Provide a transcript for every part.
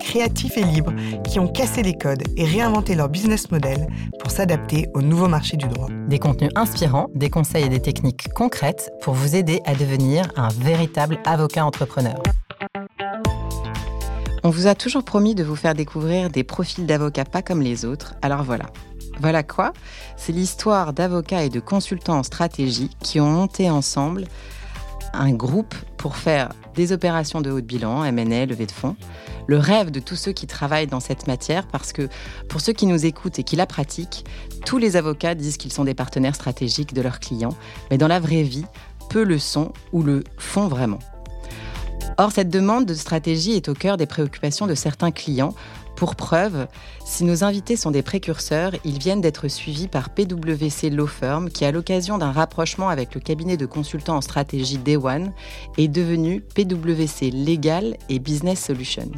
créatifs et libres qui ont cassé les codes et réinventé leur business model pour s'adapter au nouveau marché du droit. Des contenus inspirants, des conseils et des techniques concrètes pour vous aider à devenir un véritable avocat entrepreneur. On vous a toujours promis de vous faire découvrir des profils d'avocats pas comme les autres, alors voilà. Voilà quoi? C'est l'histoire d'avocats et de consultants en stratégie qui ont monté ensemble un groupe pour faire des opérations de haut de bilan, M&A, levée de fonds, le rêve de tous ceux qui travaillent dans cette matière, parce que pour ceux qui nous écoutent et qui la pratiquent, tous les avocats disent qu'ils sont des partenaires stratégiques de leurs clients, mais dans la vraie vie, peu le sont ou le font vraiment. Or, cette demande de stratégie est au cœur des préoccupations de certains clients, pour preuve, si nos invités sont des précurseurs, ils viennent d'être suivis par PwC Law Firm, qui, à l'occasion d'un rapprochement avec le cabinet de consultants en stratégie Day One, est devenu PwC Legal et Business Solution.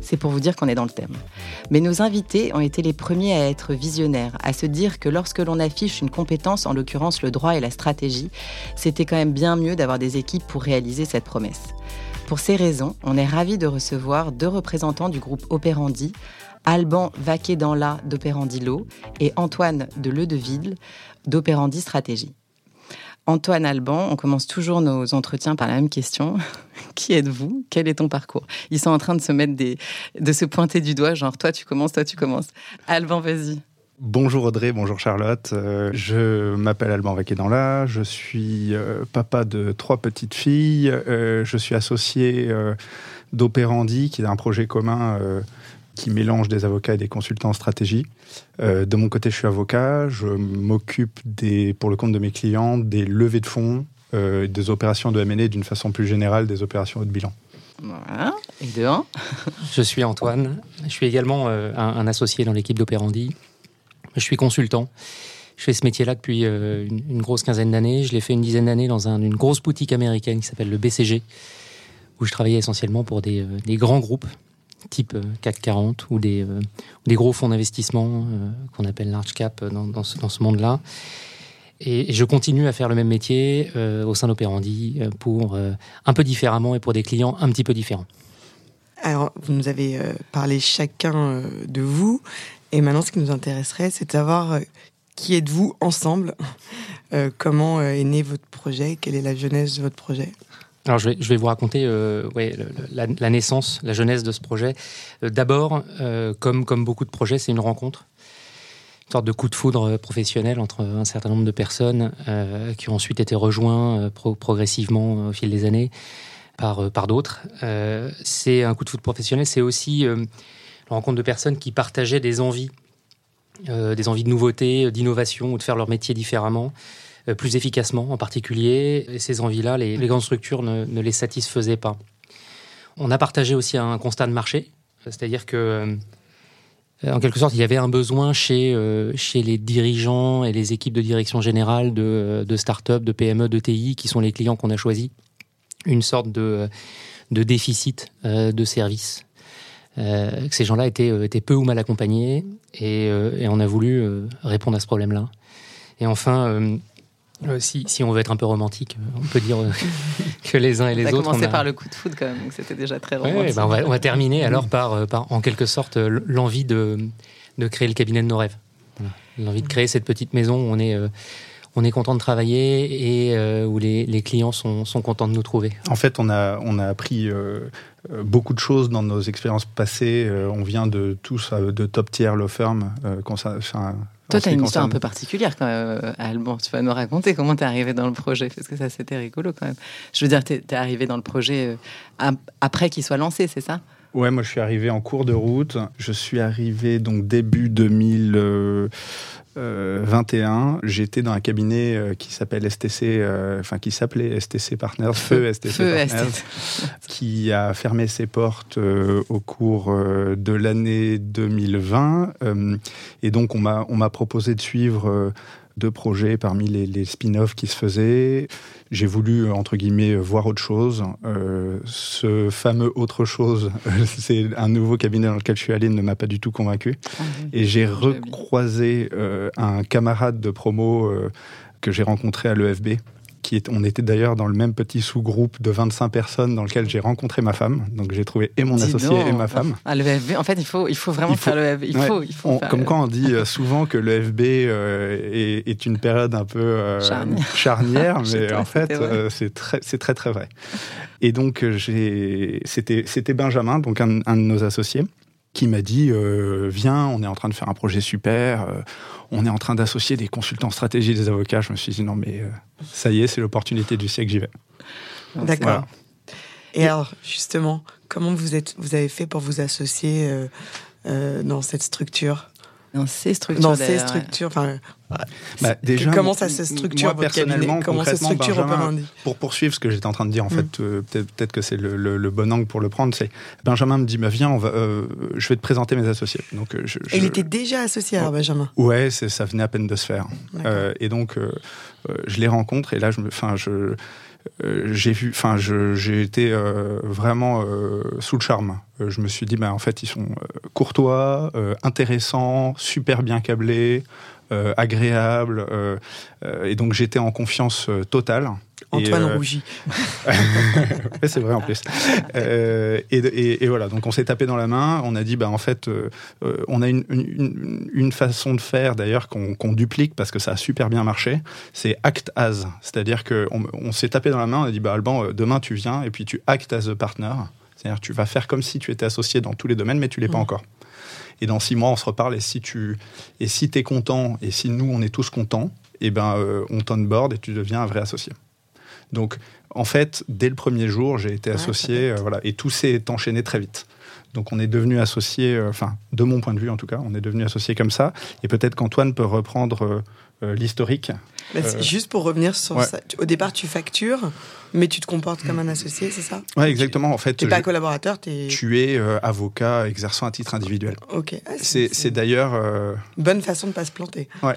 C'est pour vous dire qu'on est dans le thème. Mais nos invités ont été les premiers à être visionnaires, à se dire que lorsque l'on affiche une compétence, en l'occurrence le droit et la stratégie, c'était quand même bien mieux d'avoir des équipes pour réaliser cette promesse. Pour ces raisons, on est ravi de recevoir deux représentants du groupe Opérandi, Alban Vaquet dans la d'Opérandi Law et Antoine de Ledeville d'Opérandi Stratégie. Antoine Alban, on commence toujours nos entretiens par la même question. Qui êtes-vous? Quel est ton parcours? Ils sont en train de se mettre des, de se pointer du doigt, genre toi tu commences, toi tu commences. Alban, vas-y. Bonjour Audrey, bonjour Charlotte. Euh, je m'appelle Alban Vaquedanla, je suis euh, papa de trois petites filles. Euh, je suis associé d'Opérandi, qui est un projet commun qui mélange des avocats et des consultants en stratégie. de mon côté, je suis avocat. Je m'occupe des, pour le compte de mes clients des levées de fonds, des opérations de M&A d'une façon plus générale, des opérations de bilan. Voilà. Et de un. Je suis Antoine. Je suis également un, un associé dans l'équipe d'Opérandi. Je suis consultant. Je fais ce métier-là depuis euh, une, grosse quinzaine d'années. Je l'ai fait une dizaine d'années dans une grosse boutique américaine qui s'appelle le BCG, où je travaillais essentiellement pour des, euh, grands groupes, type euh, CAC 40, ou des, gros fonds d'investissement qu'on appelle large cap dans, ce, monde-là. Et, je continue à faire le même métier au sein d'Opérandi pour un peu différemment et pour des clients un petit peu différents. Alors, vous nous avez parlé chacun de vous. Et maintenant, ce qui nous intéresserait, c'est de savoir euh, qui êtes-vous ensemble euh, Comment euh, est né votre projet? Quelle est la genèse de votre projet? Alors je vais, vous raconter la, naissance, la genèse de ce projet. D'abord, comme, beaucoup de projets, c'est une rencontre, une sorte de coup de foudre professionnel entre un certain nombre de personnes qui ont ensuite été rejoints progressivement au fil des années par d'autres. c'est un coup de foudre professionnel, c'est aussi rencontre de personnes qui partageaient des envies, euh, des envies de nouveauté, euh, d'innovation ou de faire leur métier différemment, euh, plus efficacement en particulier. Et ces envies-là, les, grandes structures ne, les satisfaisaient pas. On a partagé aussi un constat de marché, c'est-à-dire que en quelque sorte, il y avait un besoin chez, les dirigeants et les équipes de direction générale de, de start-up, de PME, de TI, qui sont les clients qu'on a choisis, une sorte de, déficit de services euh, que ces gens-là étaient, euh, étaient peu ou mal accompagnés et, euh, et on a voulu répondre à ce problème-là. Et enfin, si, si, on veut être un peu romantique, on peut dire que les uns et les autres. On a commencé par le coup de foudre quand même, donc c'était déjà très romantique. Ben on, va, on, va, terminer alors par, par en quelque sorte, l'envie de, de, créer le cabinet de nos rêves. L'envie de créer cette petite maison où on est on est content de travailler et euh, où les, les clients sont, sont, contents de nous trouver. En fait, on a, on a appris euh, euh, beaucoup de choses dans nos expériences passées. on vient de tous de top tier law firm. Toi, tu as une histoire un peu particulière quand même, Alban. Tu vas nous raconter comment tu es arrivé dans le projet, parce que ça, c'était rigolo quand même. Je veux dire, tu es, arrivé dans le projet après qu'il soit lancé, c'est ça? Ouais, moi je suis arrivé en cours de route. Je suis arrivé donc début 2000. 21, j'étais dans un cabinet qui s'appelle STC, enfin qui s'appelait STC Partners, Feu STC Partners, qui a fermé ses portes au cours de l'année 2020. et donc on m'a on m'a proposé de suivre deux projets parmi les, spin-offs qui se faisaient. J'ai voulu, entre guillemets, voir autre chose. Euh, ce fameux autre chose, c'est un nouveau cabinet dans lequel je suis allé, ne m'a pas du tout convaincu. Ah Et j'ai recroisé euh, un camarade de promo euh, que j'ai rencontré à l'EFB, on était d'ailleurs dans le même petit sous-groupe de 25 personnes dans lequel j'ai rencontré ma femme. Donc j'ai trouvé et mon associé et ma femme. Ah, le FB, en fait, il faut, il faut vraiment faire le FB. Il faut, il faut comme quand on dit euh, souvent que le FB euh, est, une période un peu euh, charnière. mais en fait, c'est très, très, très vrai. Et donc, c'était, c'était Benjamin, donc un, un de nos associés qui m'a dit viens, on est en train de faire un projet super, on est en train d'associer des consultants stratégie des avocats. Je me suis dit non mais euh, ça y est, c'est l'opportunité du siècle, j'y vais. D'accord. Et alors justement, comment vous êtes, vous avez fait pour vous associer euh, euh, dans cette structure? Dans ces structures. Dans ces structures. Enfin, bah, déjà, comment ça se structure moi, personnellement, Comment ça se structure Benjamin, Pour poursuivre ce que j'étais en train de dire, en mm. fait, euh, peut-être que c'est le, bon angle pour le prendre. C'est Benjamin me dit bah, viens, on va, euh, je vais te présenter mes associés. Donc, euh, je, il était déjà associé à Benjamin. Ouais, ça venait à peine de se faire. et donc, je les rencontre et là, je me, enfin, je j'ai vu, enfin, j'ai été euh, vraiment euh, sous le charme. je me suis dit, bah, en fait, ils sont courtois, intéressants, super bien câblés, agréables, et donc j'étais en confiance totale. Antoine euh, rougit. c'est vrai en plus. Euh, et, voilà, donc on s'est tapé dans la main. On a dit, bah en fait, euh, on a une, façon de faire d'ailleurs qu'on duplique parce que ça a super bien marché. C'est act as, c'est-à-dire qu'on on, s'est tapé dans la main. On a dit, bah Alban, demain tu viens et puis tu act as a partner. C'est-à-dire tu vas faire comme si tu étais associé dans tous les domaines, mais tu l'es pas mm. encore. Et dans six mois, on se reparle. Et si tu et si es content et si nous on est tous contents, et ben on t'onboard et tu deviens un vrai associé. Donc, en fait, dès le premier jour, j'ai été associé, euh, voilà, et tout s'est enchaîné très vite. Donc, on est devenu associé, euh, enfin, de mon point de vue en tout cas, on est devenu associé comme ça. Et peut-être qu'Antoine peut reprendre euh, l'historique. Juste pour revenir sur ça, au départ, tu factures, mais tu te comportes comme un associé, c'est ça? Oui, exactement. En fait, tu n'es pas collaborateur, es... tu es avocat exerçant à titre individuel. Ok. Ah, c'est d'ailleurs. Bonne façon de ne pas se planter. Ouais.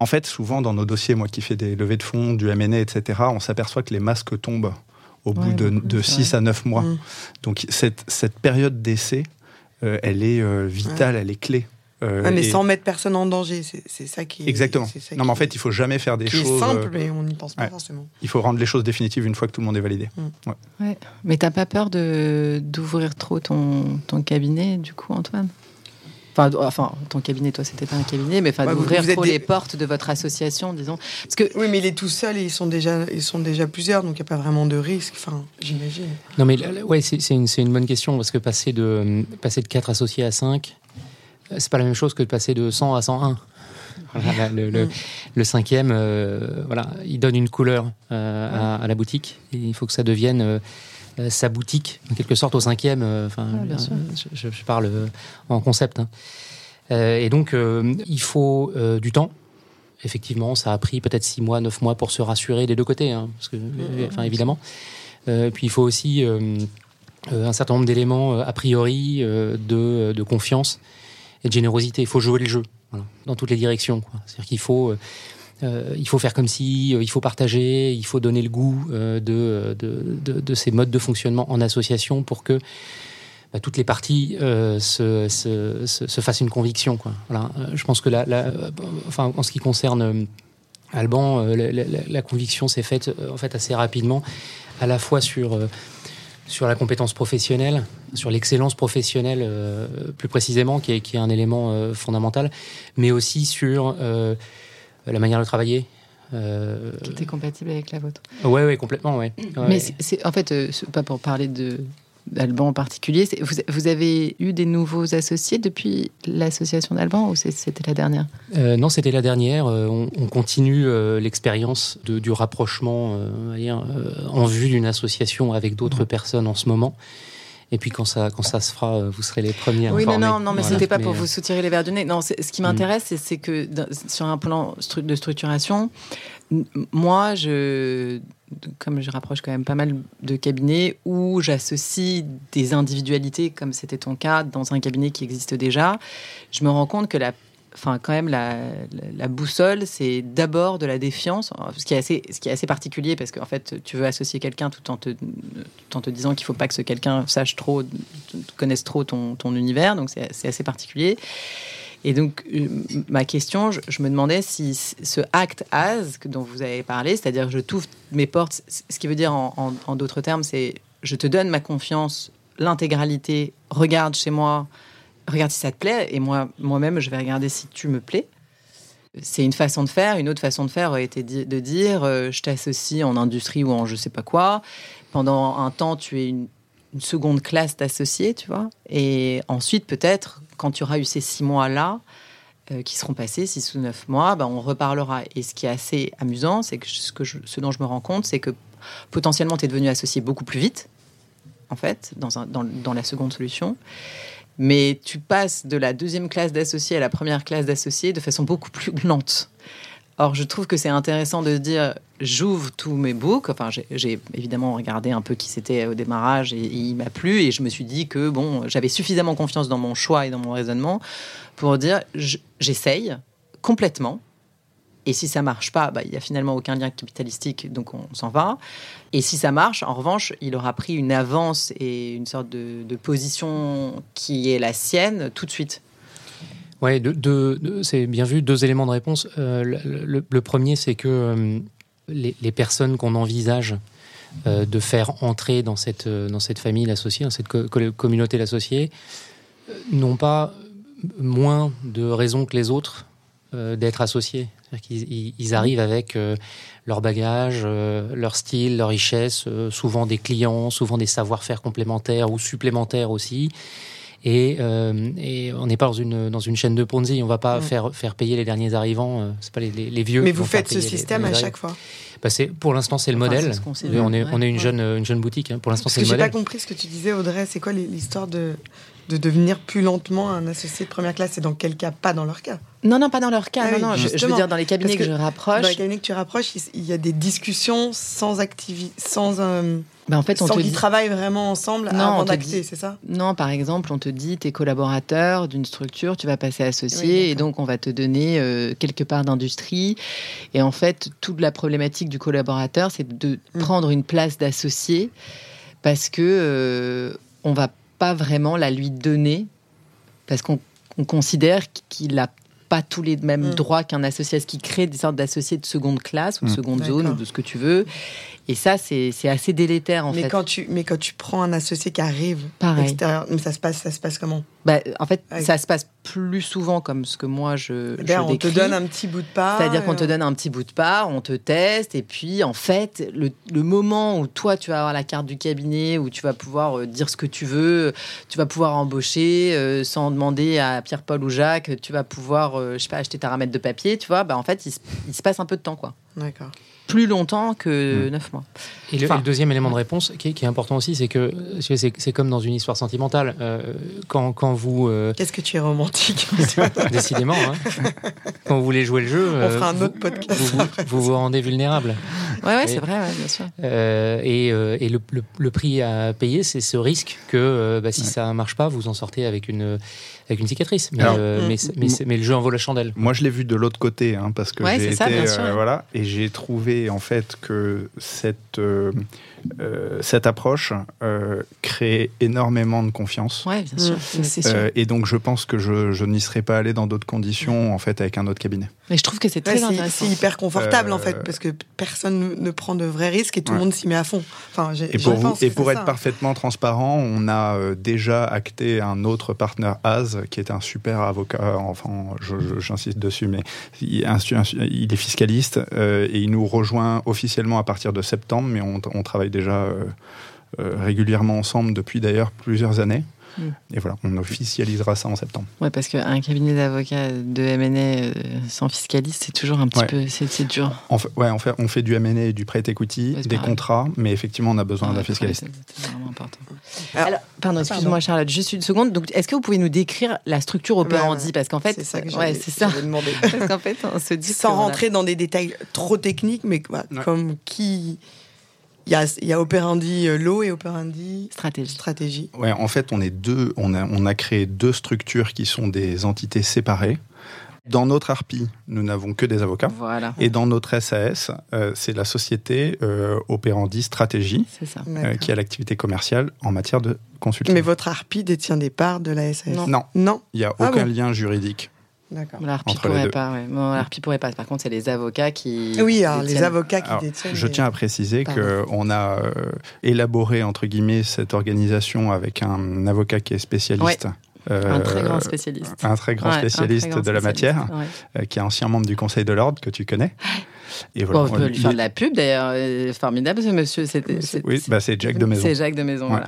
En fait, souvent dans nos dossiers, moi qui fais des levées de fonds, du M&A, etc., on s'aperçoit que les masques tombent au bout de, 6 à 9 mois. Mm. Donc cette, cette période d'essai, euh, elle est euh, vitale, elle est clé. Euh, mais sans mettre personne en danger, c'est ça qui. Exactement. non, mais en fait, il faut jamais faire des choses. C'est simple, mais on n'y pense pas forcément. Il faut rendre les choses définitives une fois que tout le monde est validé. Mm. Ouais. Mais t'as pas peur d'ouvrir trop ton, ton cabinet, du coup, Antoine? Enfin, ton cabinet, toi, c'était pas un cabinet, mais enfin, d'ouvrir trop les portes de votre association, disons. Parce que oui, mais il est tout seul et ils sont déjà, ils sont déjà plusieurs, donc il n'y a pas vraiment de risque. Enfin, j'imagine. Non, mais ouais, c'est une, une, bonne question parce que passer de passer de 4 associés à 5, c'est pas la même chose que de passer de 100 à 101. le, le, mm. le, cinquième, euh, voilà, il donne une couleur euh, à, la boutique. Et il faut que ça devienne euh, euh, sa boutique, en quelque sorte, au cinquième. Euh, enfin, euh, je, parle en concept. Hein. et donc, il faut du temps. Effectivement, ça a pris peut-être six mois, neuf mois pour se rassurer des deux côtés, hein, parce que, enfin, évidemment. puis il faut aussi un certain nombre d'éléments a priori de, de, confiance et de générosité. Il faut jouer le jeu dans toutes les directions. C'est-à-dire qu'il faut euh, il faut faire comme si, euh, il faut partager, il faut donner le goût euh, de, de, ces modes de fonctionnement en association pour que bah, toutes les parties se, se, fassent une conviction. Voilà. je pense que la, enfin, en ce qui concerne Alban, la, conviction s'est faite en fait assez rapidement, à la fois sur sur la compétence professionnelle, sur l'excellence professionnelle plus précisément, qui est, qui est un élément fondamental, mais aussi sur la manière de travailler. Euh... Qui était compatible avec la vôtre. Oui, ouais, complètement, ouais. Mais c'est en fait, euh, pas pour parler de d'Alban en particulier, vous, vous, avez eu des nouveaux associés depuis l'association d'Alban ou c'était la dernière? Euh, Non, c'était la dernière. Euh, on, on, continue l'expérience du rapprochement en vue d'une association avec d'autres personnes en ce moment. Et puis quand ça, quand ça se fera, euh, vous serez les premiers. Oui, non, non, non, mais c'était pas pour euh, vous soutirer les verres du nez. Non, ce qui mm. m'intéresse, c'est que sur un plan de structuration, moi, je, comme je rapproche quand même pas mal de cabinets où j'associe des individualités, comme c'était ton cas, dans un cabinet qui existe déjà, je me rends compte que la enfin quand même la, boussole, c'est d'abord de la défiance, ce qui est assez, ce qui est assez particulier parce qu'en fait tu veux associer quelqu'un tout en te, tout en te disant qu'il faut pas que ce quelqu'un sache trop, connaisse trop ton, univers, donc c'est assez particulier. Et donc, euh, ma question, je, me demandais si ce act as dont vous avez parlé, c'est-à-dire je t'ouvre mes portes, ce qui veut dire en d'autres termes, c'est je te donne ma confiance, l'intégralité, regarde chez moi, regarde si ça te plaît, et moi, moi-même, je vais regarder si tu me plais. C'est une façon de faire. Une autre façon de faire aurait été de dire euh, je t'associe en industrie ou en je sais pas quoi. Pendant un temps, tu es une, seconde classe d'associé, tu vois. Et ensuite, peut-être, quand tu auras eu ces six mois-là, euh, qui seront passés, six ou neuf mois, ben, on reparlera. Et ce qui est assez amusant, c'est que, ce, que ce dont je me rends compte, c'est que potentiellement, tu es devenu associé beaucoup plus vite, en fait, dans, dans la seconde solution mais tu passes de la deuxième classe d'associés à la première classe d'associés de façon beaucoup plus lente. Or, je trouve que c'est intéressant de dire j'ouvre tous mes books. Enfin, j'ai évidemment regardé un peu qui c'était au démarrage et, il m'a plu. Et je me suis dit que bon, j'avais suffisamment confiance dans mon choix et dans mon raisonnement pour dire j'essaye complètement. Et si ça marche pas, bah, il n'y a finalement aucun lien capitalistique, donc on s'en va. Et si ça marche, en revanche, il aura pris une avance et une sorte de, position qui est la sienne tout de suite. Oui, c'est bien vu. Deux éléments de réponse. Euh, le, premier, c'est que euh, les, personnes qu'on envisage euh, de faire entrer dans cette, dans cette famille l'associé, dans cette communauté l'associé, n'ont pas moins de raisons que les autres d'être associés. Ils, arrivent avec euh, leur bagage, euh, leur style, leur richesse, euh, souvent des clients, souvent des savoir-faire complémentaires ou supplémentaires aussi. Et, on n'est pas dans une, dans une chaîne de Ponzi. On va pas faire, faire payer les derniers arrivants. c'est pas les, les, vieux. Mais vous faites ce système à chaque fois. Bah pour l'instant c'est le modèle. on est, on est une jeune, une jeune boutique. Hein. Pour l'instant c'est le modèle. J'ai pas compris ce que tu disais, Audrey. C'est quoi l'histoire de de devenir plus lentement un associé de première classe. Et dans quel cas? Pas dans leur cas. Non, non, pas dans leur cas. Ah non, non, je, veux dire dans les cabinets que, je rapproche. Dans les cabinets que tu rapproches, il y a des discussions sans activité, sans. Euh, ben en fait, on sans qu'ils travaillent vraiment ensemble non, avant d'acter, c'est ça? Non, par exemple, on te dit, tu es collaborateur d'une structure, tu vas passer associé, et donc on va te donner euh, quelque part d'industrie. Et en fait, toute la problématique du collaborateur, c'est de mm. prendre une place d'associé, parce que euh, on va pas vraiment la lui donner parce qu'on considère qu'il n'a pas tous les mêmes mm. droits qu'un associé, ce qui crée des sortes d'associés de seconde classe ou de mm. seconde zone ou de ce que tu veux? Et ça, c'est assez délétère en mais fait. Quand tu, mais quand tu prends un associé qui arrive Pareil. mais ça se passe, ça se passe comment? Bah, En fait, ça se passe plus souvent comme ce que moi je, eh on te donne un petit bout de part. C'est-à-dire qu'on te donne un petit bout de part, on te teste, et puis en fait, le, le, moment où toi tu vas avoir la carte du cabinet, où tu vas pouvoir euh, dire ce que tu veux, tu vas pouvoir embaucher euh, sans demander à Pierre-Paul ou Jacques, tu vas pouvoir, euh, je sais pas, acheter ta ramette de papier, tu vois, bah en fait, il, il se passe un peu de temps, quoi. D'accord plus longtemps que hmm. neuf mois. Et le, deuxième élément de réponse qui est, important aussi, c'est que c'est comme dans une histoire sentimentale. Euh, quand, quand, vous. Euh, Qu'est-ce que tu es romantique Décidément. Hein. Quand vous voulez jouer le jeu. On fera un autre podcast. Vous vous, rendez vulnérable. Oui, ouais, c'est vrai, bien sûr. Euh, et, et le, le, prix à payer, c'est ce risque que bah, si ça ne marche pas, vous en sortez avec une avec une cicatrice. Mais, euh, mais, le jeu en vaut la chandelle. Moi, je l'ai vu de l'autre côté, hein, parce que j'ai été, euh, voilà, et j'ai trouvé en fait que cette euh, cette approche euh, crée énormément de confiance. Ouais, bien sûr. Mmh. Euh, et donc, je pense que je, n'y serais pas allé dans d'autres conditions, en fait, avec un autre cabinet. Mais je trouve que c'est très intéressant. C'est hyper confortable, en fait, parce que personne ne prend de vrais risques et tout le monde s'y met à fond. Enfin, et pour, vous, et pour être parfaitement transparent, on a déjà acté un autre partenaire AS, qui est un super avocat, enfin, j'insiste dessus, mais il, est fiscaliste et il nous rejoint officiellement à partir de septembre, mais on, on travaille déjà euh, euh, régulièrement ensemble depuis d'ailleurs plusieurs années. Mm. Et voilà, on officialisera ça en septembre. Ouais, parce qu'un cabinet d'avocats de M&A euh, sans fiscaliste, c'est toujours un petit peu, c'est dur. En fait, ouais, on fait, on fait du M&A et du prêt equity, des contrats, mais effectivement, on a besoin d'un fiscaliste. C'est vraiment important. Alors, pardon, excuse-moi Charlotte, juste une seconde. Donc, est-ce que vous pouvez nous décrire la structure opérandi? Parce qu'en fait, c'est ça que ouais, c'est ça. parce qu'en fait, on se dit sans rentrer dans des détails trop techniques, mais comme qui il y a, il y a Operandi euh, Law et Operandi Stratégie. Stratégie. Ouais, en fait, on est deux. On a, on a créé deux structures qui sont des entités séparées. Dans notre ARPI, nous n'avons que des avocats. Voilà. Et dans notre SAS, euh, c'est la société euh, Operandi Stratégie qui a l'activité commerciale en matière de consulting. Mais votre ARPI détient des parts de la SAS Non. Non. Il n'y a ah aucun lien juridique. L'ARPI pourrait pas. Ouais. pourrait pas. Par contre, c'est les avocats qui. Oui, les avocats qui détiennent. Je tiens à préciser qu'on a euh, élaboré entre guillemets cette organisation avec un avocat qui est spécialiste. Euh, un très grand spécialiste. Un très grand spécialiste de la matière, euh, qui est ancien membre du Conseil de l'Ordre, que tu connais. Et voilà, on peut lui faire de la pub d'ailleurs. Euh, formidable ce monsieur. oui, bah, c'est Jacques de Maison. C'est Jacques de Maison. Voilà.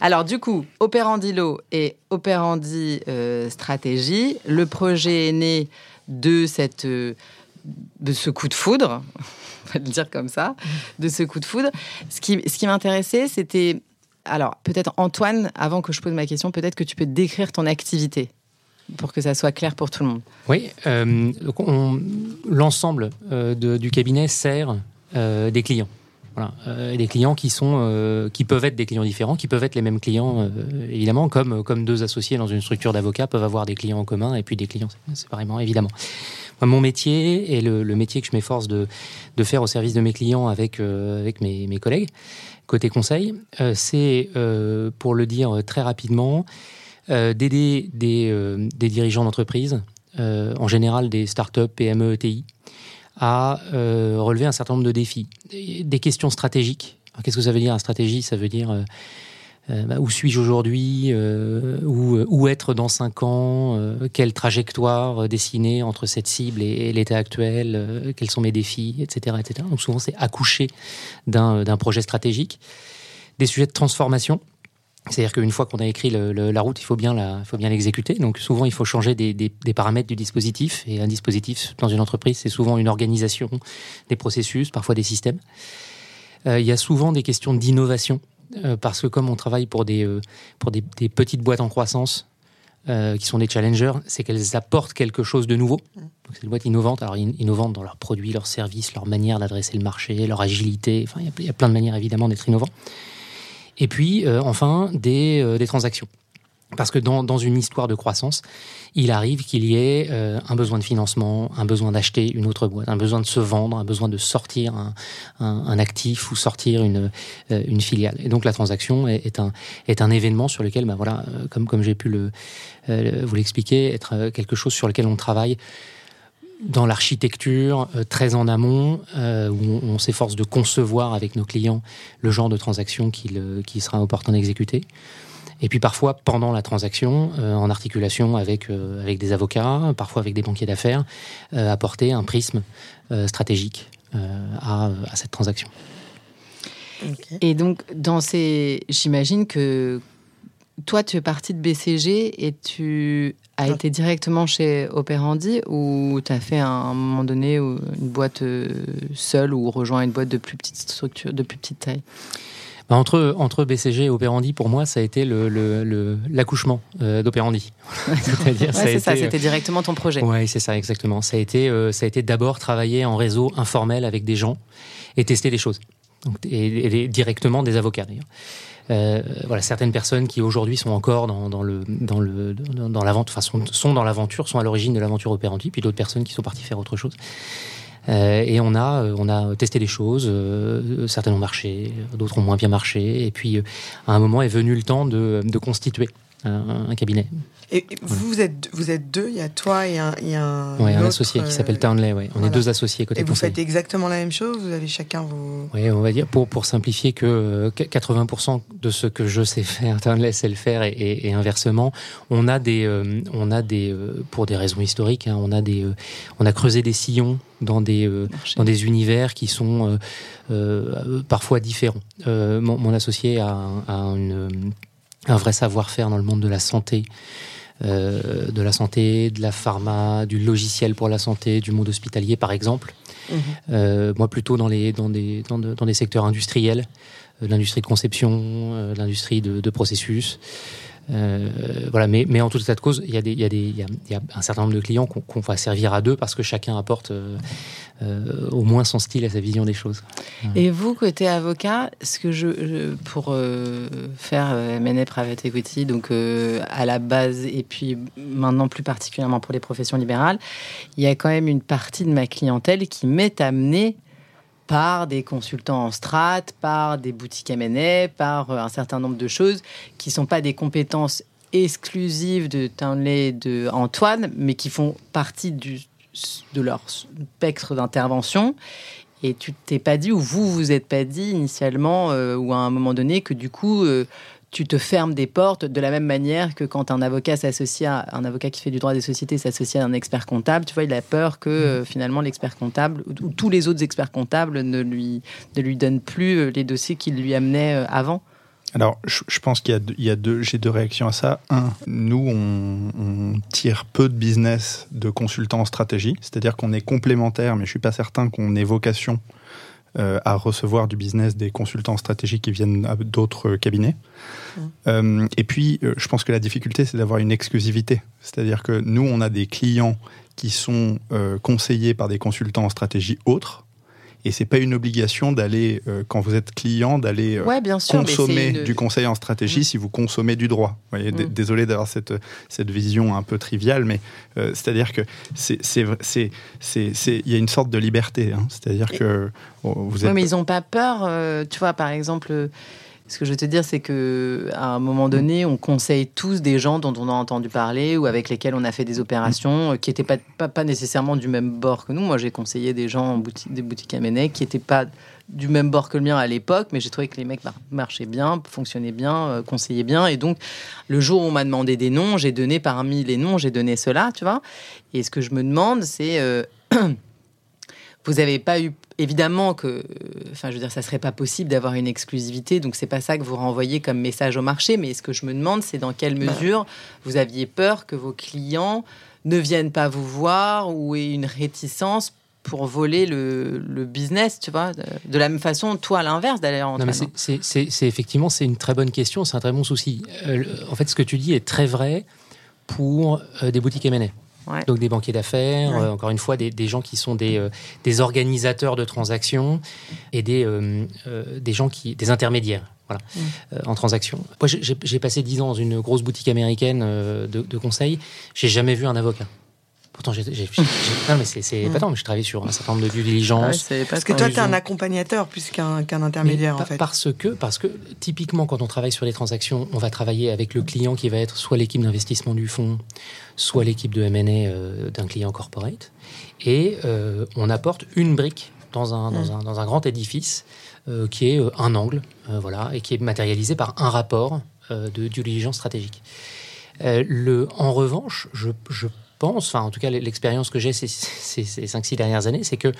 Alors du coup, Operandi Law et Operandi euh, Stratégie, le projet est né de cette euh, de ce coup de foudre, on va le dire comme ça, de ce coup de foudre. Ce qui, ce qui m'intéressait, c'était alors peut-être Antoine, avant que je pose ma question, peut-être que tu peux décrire ton activité pour que ça soit clair pour tout le monde. Oui, euh, l'ensemble euh, du cabinet sert euh, des clients. Voilà, des clients qui sont, qui peuvent être des clients différents, qui peuvent être les mêmes clients évidemment, comme comme deux associés dans une structure d'avocats peuvent avoir des clients en commun et puis des clients séparément évidemment. mon métier et le, métier que je m'efforce de, faire au service de mes clients avec avec mes, collègues côté conseil, c'est pour le dire très rapidement euh, d'aider des, euh, des, dirigeants d'entreprise, euh, en général des startups, PME, ETI, à relever un certain nombre de défis. Des questions stratégiques. Qu'est-ce que ça veut dire, la stratégie? Ça veut dire bah, où suis-je aujourd'hui où, où, être dans cinq ans Quelle trajectoire dessiner entre cette cible et, l'état actuel Quels sont mes défis etc., etc. Donc souvent, c'est accoucher d'un projet stratégique. Des sujets de transformation. C'est-à-dire qu'une fois qu'on a écrit la route, il faut bien la, faut bien l'exécuter. Donc souvent, il faut changer des, paramètres du dispositif. Et un dispositif dans une entreprise, c'est souvent une organisation, des processus, parfois des systèmes. Euh, il y a souvent des questions d'innovation euh, parce que comme on travaille pour des, euh, pour des, petites boîtes en croissance qui sont des challengers, c'est qu'elles apportent quelque chose de nouveau. Donc c'est des boîtes innovantes. Alors innovantes dans leurs produits, leurs services, leur manière d'adresser le marché, leur agilité. Enfin, il y a plein de manières évidemment d'être innovant. Et puis, euh, enfin, des, euh, des, transactions. Parce que dans, dans, une histoire de croissance, il arrive qu'il y ait euh, un besoin de financement, un besoin d'acheter une autre boîte, un besoin de se vendre, un besoin de sortir un, un, actif ou sortir une, une filiale. Et donc la transaction est, est, un, est un événement sur lequel, ben voilà, comme, comme j'ai pu le, vous l'expliquer, être quelque chose sur lequel on travaille dans l'architecture euh, très en amont, euh, où on, s'efforce de concevoir avec nos clients le genre de transaction qui sera opportun d'exécuter. Et puis parfois, pendant la transaction, euh, en articulation avec, avec des avocats, parfois avec des banquiers d'affaires, apporter un prisme stratégique à, à, cette transaction. Et donc, dans ces, j'imagine que toi, tu es parti de BCG et tu as été directement chez Operandi ou tu as fait à un moment donné une boîte euh, seule ou rejoint une boîte de plus petite structure, de plus petite taille? Bah, entre, entre BCG et Operandi, pour moi, ça a été l'accouchement le, le, euh, d'Operandi. c'est ça, c'était directement ton projet. Oui, c'est ça, exactement. Ça a été, euh, ça a été d'abord travailler en réseau informel avec des gens et tester des choses. Donc, et, et directement des avocats, d'ailleurs. Euh, voilà, certaines personnes qui aujourd'hui sont encore dans, dans le dans le dans l'aventure, enfin sont, dans l'aventure, sont à l'origine de l'aventure opérandi, puis d'autres personnes qui sont parties faire autre chose. Euh, et on a, on a testé des choses, euh, certaines ont marché, d'autres ont moins bien marché, et puis à un moment est venu le temps de, de constituer un, cabinet. Et vous, êtes, vous êtes deux, il y a toi et un, y a un, ouais, un associé qui s'appelle Townley. Ouais. On est deux associés côté Et vous faites exactement la même chose Vous avez chacun vos... Oui, on va dire, pour, pour simplifier, que 80% de ce que je sais faire, Townley sait le faire et, et, inversement. On a des, euh, on a des euh, pour des raisons historiques, hein, on, a des, euh, on a creusé des sillons dans des, dans des univers qui sont parfois différents. Mon, mon, associé a, a une un vrai savoir-faire dans le monde de la santé, euh, de la santé, de la pharma, du logiciel pour la santé, du monde hospitalier par exemple. Mhm. Euh, moi plutôt dans, les, dans, des, dans, des secteurs industriels, euh, l'industrie de conception, l'industrie de, processus. Euh, voilà, mais, en tout état de cause, il y, a un certain nombre de clients qu'on va servir à deux parce que chacun apporte euh, euh, au moins son style et sa vision des choses. Et vous, côté avocat, ce que je, pour faire M&A Private Equity, donc à la base et puis maintenant plus particulièrement pour les professions libérales, il y a quand même une partie de ma clientèle qui m'est amenée par des consultants en strat, par des boutiques M&A, par euh, un certain nombre de choses qui ne sont pas des compétences exclusives de Townley, de Antoine, mais qui font partie du, de leur spectre d'intervention. Et tu t'es pas dit, ou vous vous êtes pas dit initialement, euh, ou à un moment donné, que du coup, euh, tu te fermes des portes de la même manière que quand un avocat s'associe à un avocat qui fait du droit des sociétés s'associe à un expert comptable, tu vois, il a peur que mmh. euh, finalement l'expert comptable ou, tous les autres experts comptables ne lui, ne lui donnent plus euh, les dossiers qu'il lui amenait euh, avant. Alors, je, pense qu'il y a, deux, j'ai deux réactions à ça. Un, nous, on, tire peu de business de consultants en stratégie, c'est-à-dire qu'on est complémentaire, mais je suis pas certain qu'on ait vocation euh, à recevoir du business des consultants stratégiques qui viennent d'autres cabinets. Mmh. Euh, et puis, euh, je pense que la difficulté, c'est d'avoir une exclusivité. C'est-à-dire que nous, on a des clients qui sont conseillés par des consultants en stratégie autres, et c'est pas une obligation d'aller, euh, quand vous êtes client, d'aller euh, consommer du conseil en stratégie mmh. si vous consommez du droit. Vous voyez, mmh. Désolé d'avoir cette, cette vision un peu triviale, mais euh, c'est-à-dire que c'est, c'est, il y a une sorte de liberté. Hein. C'est-à-dire que vous êtes. Oui, mais ils n'ont pas peur. tu vois, par exemple ce que je veux te dire, c'est que à un moment donné, on conseille tous des gens dont on a entendu parler ou avec lesquels on a fait des opérations euh, qui n'étaient pas, pas, nécessairement du même bord que nous. Moi, j'ai conseillé des gens des boutiques M&A qui n'étaient pas du même bord que le mien à l'époque, mais j'ai trouvé que les mecs marchaient bien, fonctionnaient bien, euh, conseillaient bien. Et donc, le jour où on m'a demandé des noms, j'ai donné parmi les noms, j'ai donné cela, tu vois. Et ce que je me demande, c'est... Euh, vous n'avez pas eu évidemment que, enfin, je veux dire, ça serait pas possible d'avoir une exclusivité, donc c'est pas ça que vous renvoyez comme message au marché. Mais ce que je me demande, c'est dans quelle bah. mesure vous aviez peur que vos clients ne viennent pas vous voir ou aient une réticence pour voler le, business, tu vois, de, la même façon, toi à l'inverse d'ailleurs. C'est effectivement c'est une très bonne question, c'est un très bon souci. Euh, en fait, ce que tu dis est très vrai pour euh, des boutiques M&A. Donc des banquiers d'affaires, euh, encore une fois, des, gens qui sont des, euh, des, organisateurs de transactions et des, euh, des gens qui, des intermédiaires. Voilà, en transaction. Moi, j'ai passé dix ans dans une grosse boutique américaine de, de conseil. J'ai jamais vu un avocat. Pourtant, j'ai, non, mais c'est, pas tant, mais je travaille sur un certain nombre de due diligence. parce que toi, tu es un accompagnateur plus qu'un, intermédiaire, en fait. Parce que, parce que, typiquement, quand on travaille sur les transactions, on va travailler avec le client qui va être soit l'équipe d'investissement du fonds, soit l'équipe de M&A euh, d'un client corporate. Et euh, on apporte une brique dans un, dans mm. un, dans un grand édifice euh, qui est un angle, voilà, et qui est matérialisé par un rapport de due diligence stratégique. le, en revanche, je, je enfin en tout cas l'expérience que j'ai ces, ces, 5-6 dernières années, c'est que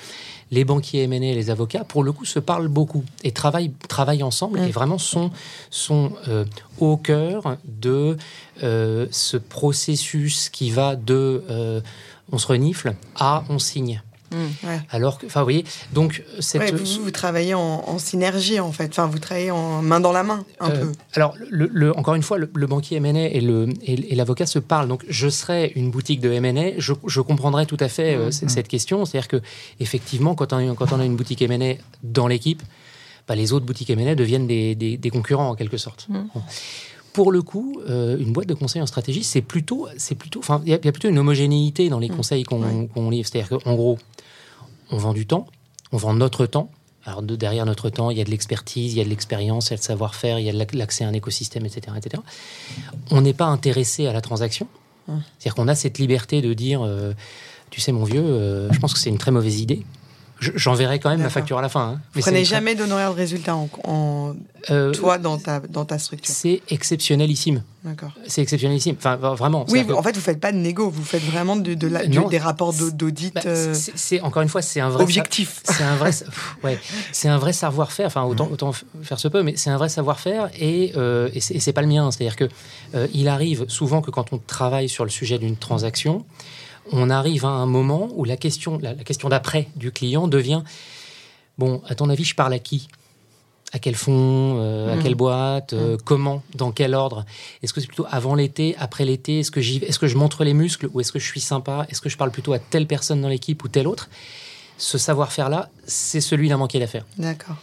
les banquiers M&A et les avocats, pour le coup, se parlent beaucoup et travaillent, travaillent ensemble et vraiment sont, sont euh, au cœur de euh, ce processus qui va de euh, on se renifle à on signe. Mmh, Alors que, enfin, vous voyez, donc cette... vous, travaillez en, synergie en fait. Enfin, vous travaillez en main dans la main un euh, peu. Alors, le, encore une fois, le, banquier M&A et l'avocat se parlent. Donc, je serais une boutique de M&A, je, je, comprendrais tout à fait euh, mmh, mmh. cette question. C'est-à-dire que effectivement, quand on, quand on a une boutique M&A dans l'équipe, bah, les autres boutiques M&A deviennent des, des, concurrents en quelque sorte. Pour le coup, euh, une boîte de conseil en stratégie, c'est plutôt, c'est plutôt, enfin, il y, a plutôt une homogénéité dans les conseils qu'on livre. C'est-à-dire qu'en gros, on vend du temps, on vend notre temps. Alors derrière notre temps, il y a de l'expertise, il y a de l'expérience, il y a le savoir-faire, il y a l'accès à un écosystème, etc. etc. On n'est pas intéressé à la transaction. C'est-à-dire qu'on a cette liberté de dire, euh, tu sais mon vieux, euh, je pense que c'est une très mauvaise idée. J'enverrai quand même ma facture à la fin. Hein. Vous ne prenez jamais d'honoraires de résultat en, euh, toi dans ta, dans ta structure C'est exceptionnelissime. D'accord. C'est exceptionnelissime. Enfin, vraiment. Oui, en fait, vous faites pas de négo, vous faites vraiment de, de la, des rapports d'audit. Bah, euh, c'est encore une fois, c'est un vrai objectif. C'est un vrai, ouais, c'est un vrai savoir-faire. Enfin, autant, autant faire ce peu, mais c'est un vrai savoir-faire et, euh, et c'est pas le mien. C'est-à-dire que euh, il arrive souvent que quand on travaille sur le sujet d'une transaction, on arrive à un moment où la question, la, question d'après du client devient bon, à ton avis, je parle à qui? À quel fonds, euh, à quelle mm. boîte, euh, mm. comment, dans quel ordre? Est-ce que c'est plutôt avant l'été, après l'été? Est-ce que, est que je montre les muscles ou est-ce que je suis sympa? Est-ce que je parle plutôt à telle personne dans l'équipe ou telle autre? Ce savoir-faire-là, c'est celui d'un manqué d'affaires. D'accord.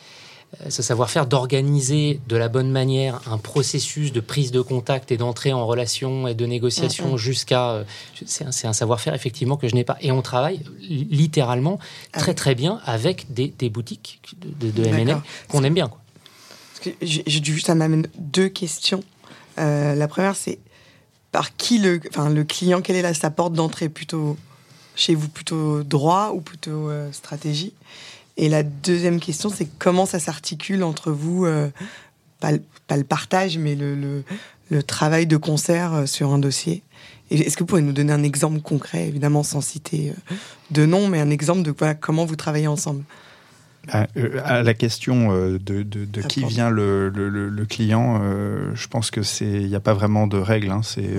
Euh, ce savoir-faire d'organiser de la bonne manière un processus de prise de contact et d'entrée en relation et de négociation jusqu'à... Euh, c'est un, savoir-faire effectivement que je n'ai pas. Et on travaille littéralement ah très très bien avec des, boutiques de, de, qu'on aime bien. Quoi. Parce ça m'amène deux questions. Euh, la première, c'est par qui le, enfin, le client, quelle est la, sa porte d'entrée? Plutôt chez vous, plutôt droit ou plutôt stratégie? Et la deuxième question, c'est comment ça s'articule entre vous, euh, pas, le partage, mais le, travail de concert euh, sur un dossier. Est-ce que vous pouvez nous donner un exemple concret, évidemment sans citer euh, de nom, mais un exemple de comment vous travaillez ensemble? À, la question de, qui vient le, client, je pense que c'est il n'y a pas vraiment de règle. Hein. c'est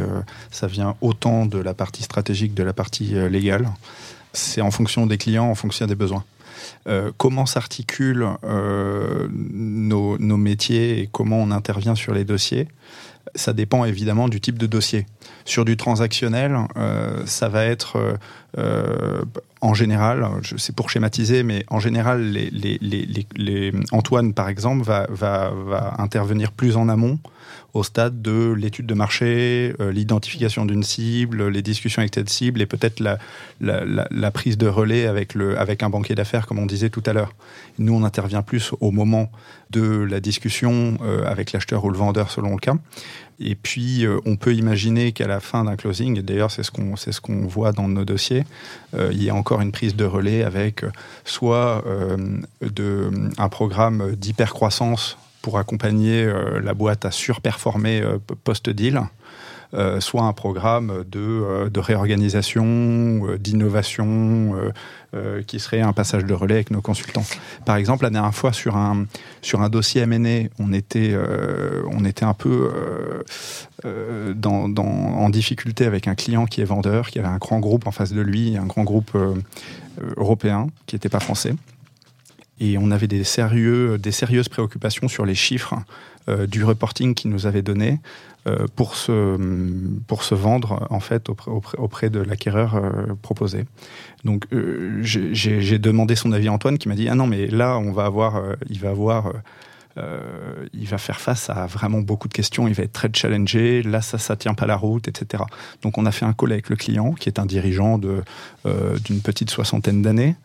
ça vient autant de la partie stratégique de la partie légale. C'est en fonction des clients, en fonction des besoins. Euh, comment s'articulent euh, nos, métiers et comment on intervient sur les dossiers ça dépend évidemment du type de dossier. Sur du transactionnel, euh, ça va être en général, c'est pour schématiser, mais en général, Antoine, par exemple, va, intervenir plus en amont au stade de l'étude de marché, euh, l'identification d'une cible, les discussions avec cette cible et peut-être la, prise de relais avec, le, avec un banquier d'affaires, comme on disait tout à l'heure. Nous, on intervient plus au moment de la discussion euh, avec l'acheteur ou le vendeur, selon le cas. Et puis, euh, on peut imaginer qu'à la fin d'un closing, d'ailleurs, c'est ce qu'on ce voit dans nos dossiers, il y a encore une prise de relais avec soit de, un programme d'hypercroissance pour accompagner euh, la boîte à surperformer euh, post-deal. Euh, soit un programme de, réorganisation, d'innovation, qui serait un passage de relais avec nos consultants. Par exemple, la dernière fois sur un, dossier M&A, on était, un peu en difficulté avec un client qui est vendeur, qui avait un grand groupe en face de lui, un grand groupe européen qui n'était pas français et on avait des, sérieuses préoccupations sur les chiffres euh, du reporting qu'il nous avait donné euh, pour, se, vendre en fait auprès, de l'acquéreur euh, proposé. Donc j'ai demandé son avis à Antoine qui m'a dit ah non mais là on va avoir il va avoir il va faire face à vraiment beaucoup de questions, il va être très challengé, là ça ça tient pas la route, etc. Donc on a fait un call avec le client qui est un dirigeant d'une petite soixantaine d'années.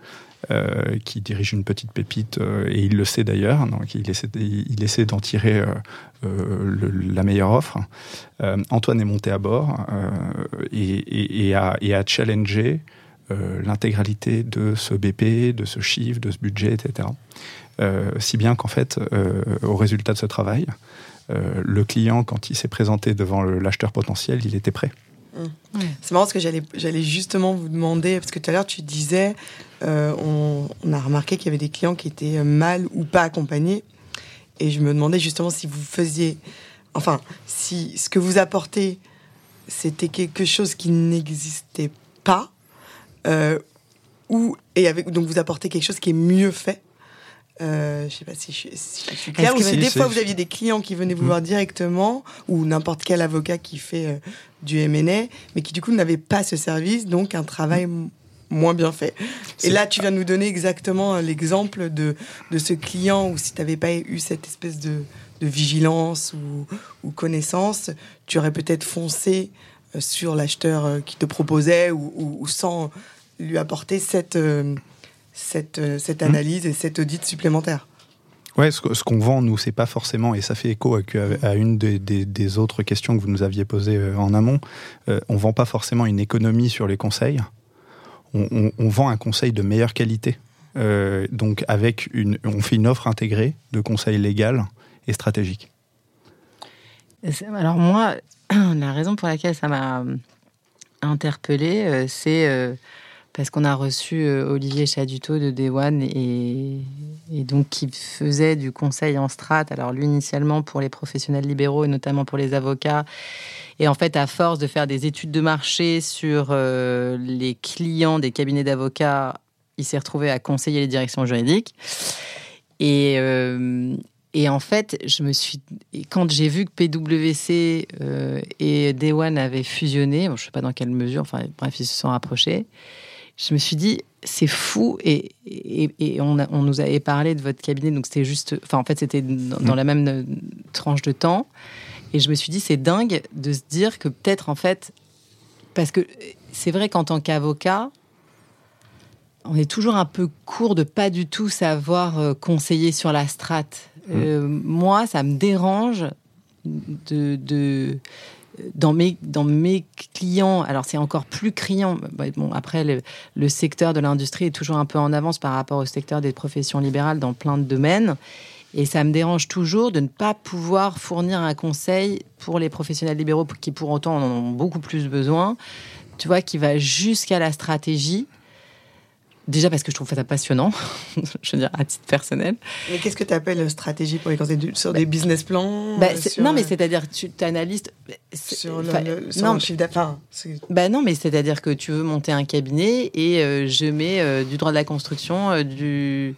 Euh, qui dirige une petite pépite, euh, et il le sait d'ailleurs, donc il essaie, d'en tirer euh, la meilleure offre. Antoine est monté à bord et, et, a, et, a, challengé l'intégralité de ce BP, de ce chiffre, de ce budget, etc. si bien qu'en fait, au résultat de ce travail, le client, quand il s'est présenté devant l'acheteur potentiel, il était prêt. C'est marrant parce que j'allais, justement vous demander, parce que tout à l'heure tu disais, euh, on, a remarqué qu'il y avait des clients qui étaient mal ou pas accompagnés. Et je me demandais justement si vous faisiez, enfin, si ce que vous apportez, c'était quelque chose qui n'existait pas, euh, ou, et avec, donc vous apportez quelque chose qui est mieux fait. Euh, je sais pas si je, suis claire. Ou si des fois vous aviez des clients qui venaient vous hmm. voir directement, ou n'importe quel avocat qui fait euh, du M&A, mais qui du coup n'avait pas ce service, donc un travail moins bien fait. Et là, tu viens de nous donner exactement euh, l'exemple de, de ce client où si tu n'avais pas eu cette espèce de, de vigilance ou, ou, connaissance, tu aurais peut-être foncé sur l'acheteur qui te proposait ou, ou, sans lui apporter cette cette, euh, cette hmm. analyse et cet audit supplémentaire. Ouais, ce, qu'on vend, nous, c'est pas forcément, et ça fait écho à, une des, autres questions que vous nous aviez posées euh, en amont, euh, on vend pas forcément une économie sur les conseils, on, vend un conseil de meilleure qualité. donc avec une, on fait une offre intégrée de conseil légal et stratégique. Alors moi, la raison pour laquelle ça m'a interpellée, c'est parce qu'on a reçu euh, Olivier Chaduto de Day One et, donc qui faisait du conseil en strat. Alors lui initialement pour les professionnels libéraux et notamment pour les avocats. Et en fait, à force de faire des études de marché sur euh, les clients des cabinets d'avocats, il s'est retrouvé à conseiller les directions juridiques. Et, euh, en fait, je me suis, quand j'ai vu que PwC et Day One avaient fusionné, je ne sais pas dans quelle mesure, enfin bref, ils se sont rapprochés je me suis dit, c'est fou. Et, et, on, on, nous avait parlé de votre cabinet, donc c'était juste. Enfin, en fait, c'était dans, mm. la même euh, tranche de temps. Et je me suis dit, c'est dingue de se dire que peut-être, en fait. Parce que c'est vrai qu'en tant qu'avocat, on est toujours un peu court de pas du tout savoir euh, conseiller sur la strate. Mm. Euh, moi, ça me dérange de, de dans mes, dans mes clients, alors c'est encore plus criant. Bon, après, le, le secteur de l'industrie est toujours un peu en avance par rapport au secteur des professions libérales dans plein de domaines. Et ça me dérange toujours de ne pas pouvoir fournir un conseil pour les professionnels libéraux qui, pour autant, en ont beaucoup plus besoin. Tu vois, qui va jusqu'à la stratégie Déjà parce que je trouve ça passionnant, je veux dire à titre personnel. Mais qu'est-ce que tu appelles stratégie pour les conseils sur des business plans bah, euh, Non, mais c'est-à-dire tu analyses sur le, non, chiffre d'affaires. Bah non, mais c'est-à-dire que tu veux monter un cabinet et euh, je mets euh, du droit de la construction, du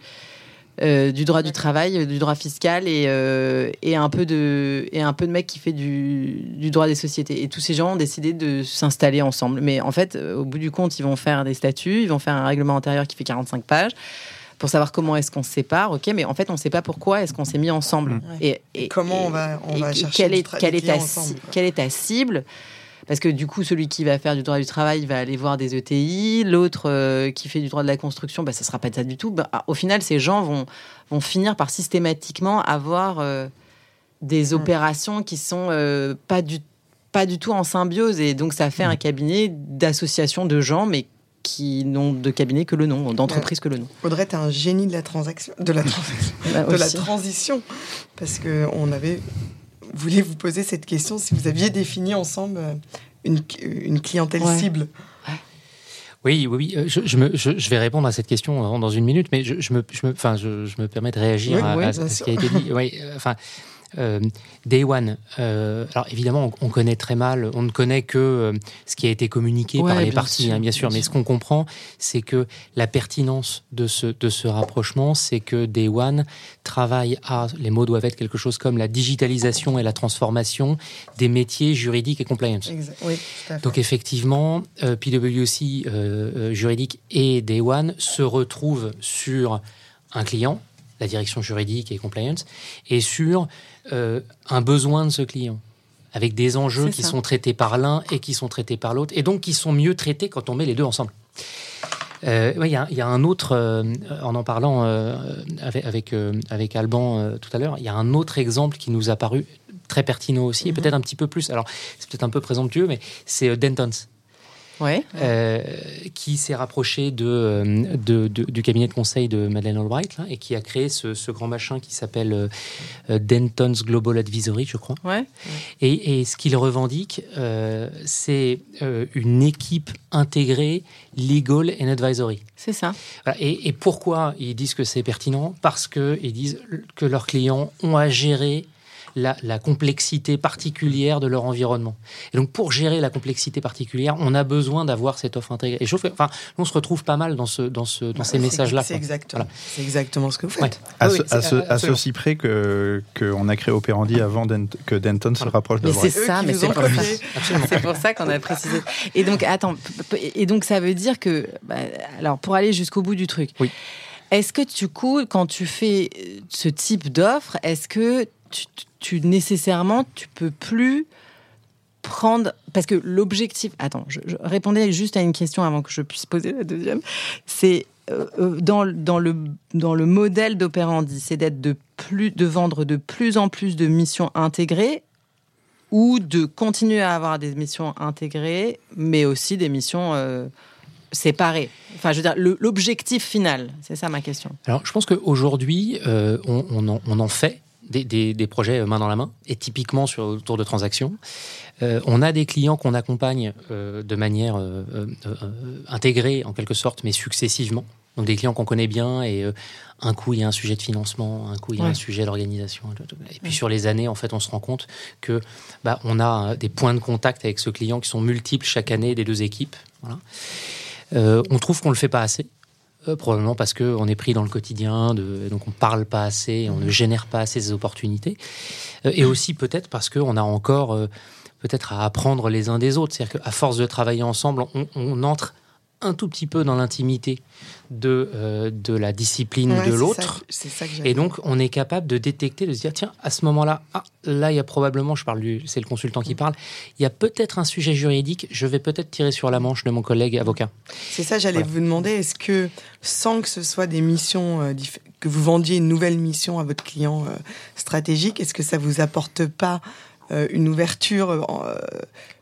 euh, du droit du travail, du droit fiscal et, euh, et, un peu de, et un peu de mecs qui fait du, du, droit des sociétés. Et tous ces gens ont décidé de s'installer ensemble. Mais en fait, euh, au bout du compte, ils vont faire des statuts, ils vont faire un règlement intérieur qui fait 45 pages pour savoir comment est-ce qu'on se sépare, ok, mais en fait on ne sait pas pourquoi est-ce qu'on s'est mis ensemble. Et, comment on va, on va chercher quelle est, quelle est, ta, quelle est ta cible parce que du coup, celui qui va faire du droit du travail va aller voir des ETI, l'autre euh, qui fait du droit de la construction, bah, ça ne sera pas ça du tout. Bah, au final, ces gens vont, vont finir par systématiquement avoir euh, des mm. opérations qui sont euh, pas, du, pas du tout en symbiose. Et donc, ça fait un mm. cabinet d'association de gens, mais qui n'ont de cabinet que le nom, d'entreprise que le nom. Audrey, tu es un génie de la transaction, de la, bah, de la transition, parce qu'on avait voulais vous poser cette question si vous aviez défini ensemble euh, une, une clientèle cible. Oui, oui, oui. Euh, je, me, je, vais répondre à cette question dans une minute, mais je, me, me, enfin, je, me permets de réagir à, ce qui a été dit. Oui, euh, enfin, euh, Day One, euh, alors évidemment, on, connaît très mal, on ne connaît que euh, ce qui a été communiqué par les parties, hein, bien sûr, mais ce qu'on comprend, c'est que la pertinence de ce, de ce rapprochement, c'est que Day One travaille à, les mots doivent être quelque chose comme la digitalisation et la transformation des métiers juridiques et compliance. Donc effectivement, PwC juridique et Day One se retrouvent sur un client, la direction juridique et compliance, et sur euh, un besoin de ce client avec des enjeux qui sont traités par l'un et qui sont traités par l'autre, et donc qui sont mieux traités quand on met les deux ensemble. Euh, il y, a un autre, euh, en en parlant avec, avec, avec, Alban tout à l'heure, il y a un autre exemple qui nous a paru très pertinent aussi, et mhm. peut-être un petit peu plus. Alors, c'est peut-être un peu présomptueux, mais c'est Dentons ouais. Euh, qui s'est rapproché de, de, du cabinet de conseil de Madeleine Albright et qui a créé ce, ce grand machin qui s'appelle euh, Denton's Global Advisory, je crois. Ouais. Et, et, ce qu'il revendique, euh, c'est une équipe intégrée legal and advisory. C'est ça. Et, et, pourquoi ils disent que c'est pertinent? Parce qu'ils disent que leurs clients ont à gérer la, complexité particulière de leur environnement. Et donc, pour gérer la complexité particulière, on a besoin d'avoir cette offre intégrée. Et je, enfin, on se retrouve pas mal dans, ce, dans, ce, dans ces messages-là. C'est exactement, exactement ce que vous faites. À, ce, ceci près que qu'on a créé Operandi avant que Denton se rapproche de C'est ça, mais c'est pour, ça. pour ça qu'on a précisé. Et donc, attends, et donc ça veut dire que, bah, alors, pour aller jusqu'au bout du truc. Oui. Est-ce que du coup, quand tu fais ce type d'offre, est-ce que tu, tu nécessairement, tu peux plus prendre parce que l'objectif. Attends, je, répondais juste à une question avant que je puisse poser la deuxième. C'est euh, euh, dans, dans, le, dans le modèle d'opérandi, c'est d'être de plus de vendre de plus en plus de missions intégrées ou de continuer à avoir des missions intégrées, mais aussi des missions euh, séparés Enfin, je veux dire, l'objectif final, c'est ça ma question. Alors, je pense qu'aujourd'hui, on, en, fait des, des, projets main dans la main, et typiquement sur, autour de transactions. Euh, on a des clients qu'on accompagne euh, de manière intégrée, en quelque sorte, mais successivement. Donc des clients qu'on connaît bien et un coup il y a un sujet de financement, un coup il y a un sujet d'organisation. Et puis sur les années, en fait, on se rend compte que bah, on a des points de contact avec ce client qui sont multiples chaque année des deux équipes. Voilà. Euh, on trouve qu'on le fait pas assez. Euh, probablement parce qu'on est pris dans le quotidien, de, donc on parle pas assez, on ne génère pas assez ces opportunités. Euh, et aussi peut-être parce qu'on a encore peut-être à apprendre les uns des autres. C'est-à-dire qu'à force de travailler ensemble, on entre un tout petit peu dans l'intimité de, euh, de la discipline de l'autre. Et donc, on est capable de détecter, de se dire, tiens, à ce moment-là, ah, là, il y a probablement, je parle du, c'est le consultant qui mm. parle, il y a peut-être un sujet juridique, je vais peut-être tirer sur la manche de mon collègue avocat. C'est ça, j'allais vous demander, est-ce que, sans que ce soit des missions, euh, que vous vendiez une nouvelle mission à votre client euh, stratégique, est-ce que ça vous apporte pas une ouverture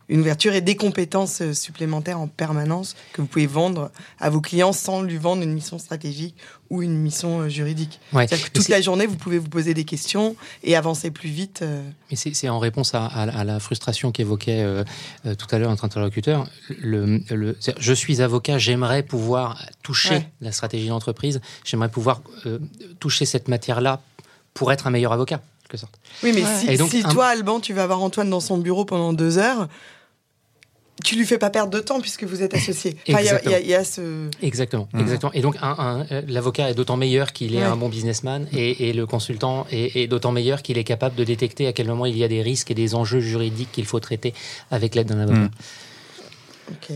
une ouverture et des compétences euh, supplémentaires en permanence que vous pouvez vendre à vos clients sans lui vendre une mission stratégique ou une mission euh, juridique. Que toute la journée, vous pouvez vous poser des questions et avancer plus vite. Euh. Mais c'est en réponse à, la frustration qu'évoquait tout à l'heure notre interlocuteur. Le, je suis avocat, j'aimerais pouvoir toucher la stratégie d'entreprise, j'aimerais pouvoir toucher cette matière-là pour être un meilleur avocat. Quelque sorte. Oui, mais si, si toi, Alban, tu vas avoir Antoine dans son bureau pendant deux heures, tu lui fais pas perdre de temps puisque vous êtes associé. il y, a ce... Exactement, mmh. exactement. Et donc, euh, l'avocat est d'autant meilleur qu'il est un bon businessman et, le consultant est, d'autant meilleur qu'il est capable de détecter à quel moment il y a des risques et des enjeux juridiques qu'il faut traiter avec l'aide d'un avocat. Mmh.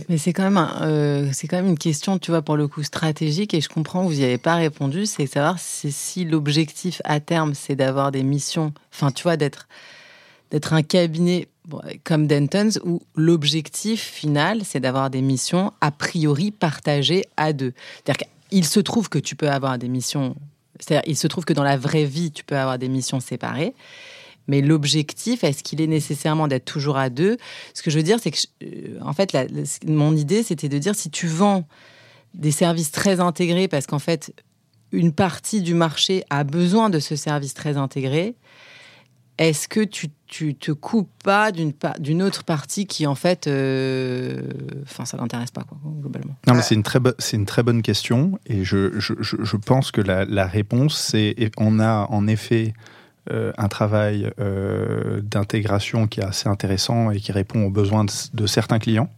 Mais c'est quand même euh, c'est quand même une question, tu vois, pour le coup stratégique et je comprends, vous n'y avez pas répondu, c'est savoir si, si l'objectif à terme c'est d'avoir des missions, enfin tu vois, d'être d'être un cabinet comme Denton's, où l'objectif final, c'est d'avoir des missions a priori partagées à deux. C'est-à-dire qu'il se trouve que tu peux avoir des missions, c'est-à-dire il se trouve que dans la vraie vie, tu peux avoir des missions séparées. Mais l'objectif, est-ce qu'il est nécessairement d'être toujours à deux? Ce que je veux dire, c'est que, euh, en fait, mon idée, c'était de dire si tu vends des services très intégrés, parce qu'en fait, une partie du marché a besoin de ce service très intégré, est-ce que tu, tu, te coupes pas d'une autre partie qui, en fait, euh, enfin, ça l'intéresse pas, quoi, globalement Non, mais c'est une, très c'est une très bonne question. Et je, je, je pense que la, la réponse, c'est on a en effet euh, un travail euh, d'intégration qui est assez intéressant et qui répond aux besoins de certains clients.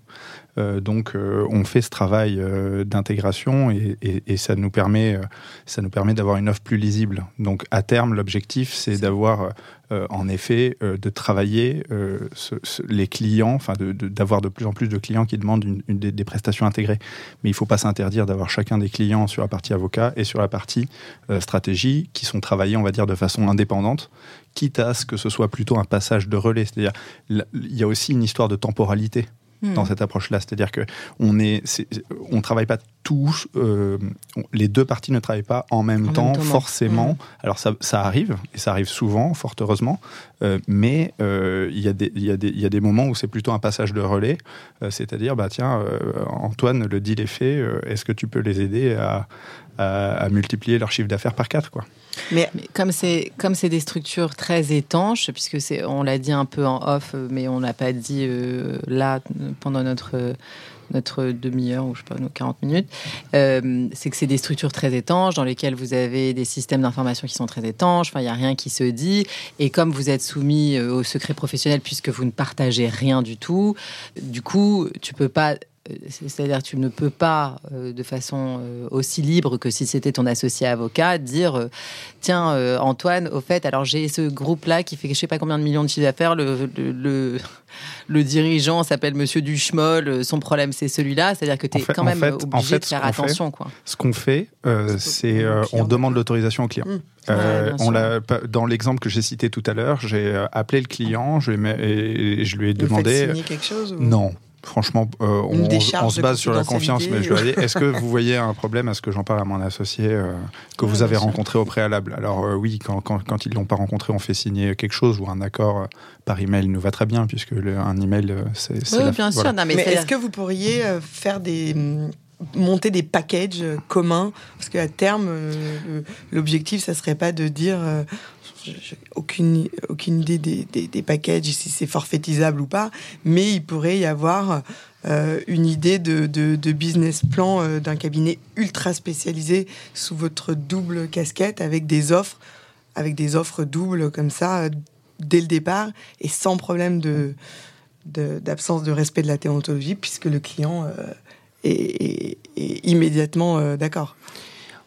Euh, donc, euh, on fait ce travail euh, d'intégration et, ça nous permet, ça nous permet d'avoir une offre plus lisible. Donc, à terme, l'objectif, c'est d'avoir, en effet, de travailler les clients, enfin, d'avoir de, plus en plus de clients qui demandent une, des, prestations intégrées. Mais il ne faut pas s'interdire d'avoir chacun des clients sur la partie avocat et sur la partie stratégie qui sont travaillés, on va dire, de façon indépendante quitte à ce que ce soit plutôt un passage de relais. C'est-à-dire, il y a aussi une histoire de temporalité dans hmm. cette approche-là. C'est-à-dire que on est, on travaille pas tous, euh, les deux parties ne travaillent pas en même, temps, forcément. Hmm. Alors ça, ça, arrive, et ça arrive souvent, fort heureusement, euh, mais euh, il y, y, y, a des moments où c'est plutôt un passage de relais, c'est-à-dire, bah tiens, Antoine, le deal est fait, est-ce que tu peux les aider à, à, multiplier leur chiffre d'affaires par quatre, quoi. Mais, comme c'est comme c'est des structures très étanches, puisque c'est on l'a dit un peu en off, mais on l'a pas dit euh, là pendant notre notre demi-heure ou je sais pas nos 40 minutes, euh, c'est que c'est des structures très étanches dans lesquelles vous avez des systèmes d'information qui sont très étanches. Enfin, il y a rien qui se dit. Et comme vous êtes soumis euh, au secret professionnel puisque vous ne partagez rien du tout, du coup, tu peux pas c'est-à-dire que tu ne peux pas, euh, de façon euh, aussi libre que si c'était ton associé avocat, dire Tiens, Antoine, au fait, alors j'ai ce groupe-là qui fait je sais pas combien de millions de chiffres d'affaires, le, le, le, dirigeant s'appelle Monsieur Duchemol, son problème c'est celui-là. C'est-à-dire que tu es quand même obligé de faire attention. quoi. Ce qu'on fait, c'est on demande l'autorisation au client. Mmh. on l'a dans l'exemple que j'ai cité tout à l'heure, j'ai appelé le client, je, et, je lui ai demandé. Signer quelque chose Non, Franchement, euh, on, se base sur la confiance, mais je vais est-ce que vous voyez un problème à ce que j'en parle à mon associé euh, que vous avez rencontré au préalable? Alors euh, oui, quand, quand, quand ils ne l'ont pas rencontré, on fait signer quelque chose ou un accord par email nous va très bien, puisque un email, c'est... Oui, bien sûr. mais, est-ce que vous pourriez faire des monter des packages communs? Parce qu'à terme, l'objectif, ça serait pas de dire aucune, aucune idée des, des, packages, si c'est forfaitisable ou pas, mais il pourrait y avoir euh, une idée de, de, business plan euh, d'un cabinet ultra spécialisé sous votre double casquette avec des offres, avec des offres doubles comme ça euh, dès le départ et sans problème de d'absence de, respect de la théontologie puisque le client est, est, immédiatement d'accord.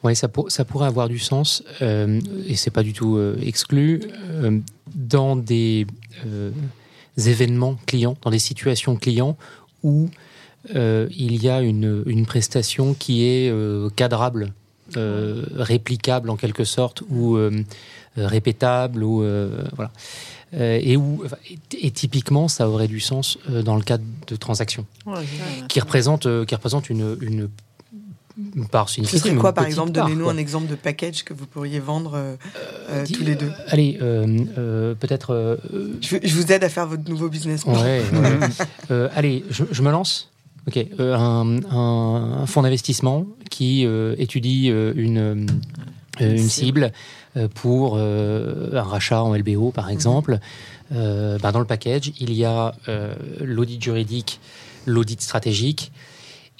Oui, ça, ça, pourrait avoir du sens, euh, et c'est pas du tout euh, exclu, euh, dans des événements clients, dans des situations clients où il y a une, une, prestation qui est cadrable, réplicable en quelque sorte, ou répétable, ou voilà. et où, et, typiquement, ça aurait du sens dans le cadre de transactions, qui représentent, qui représentent une, une part Ce serait quoi, par exemple? Donnez-nous un exemple de package que vous pourriez vendre euh, euh, tous les deux. Allez, euh, peut-être. Je, vous aide à faire votre nouveau business plan. allez, je, me lance. Ok, un, fonds d'investissement qui étudie une, une cible pour un rachat en LBO, par mhm. exemple. Ben, dans le package, il y a l'audit juridique, l'audit stratégique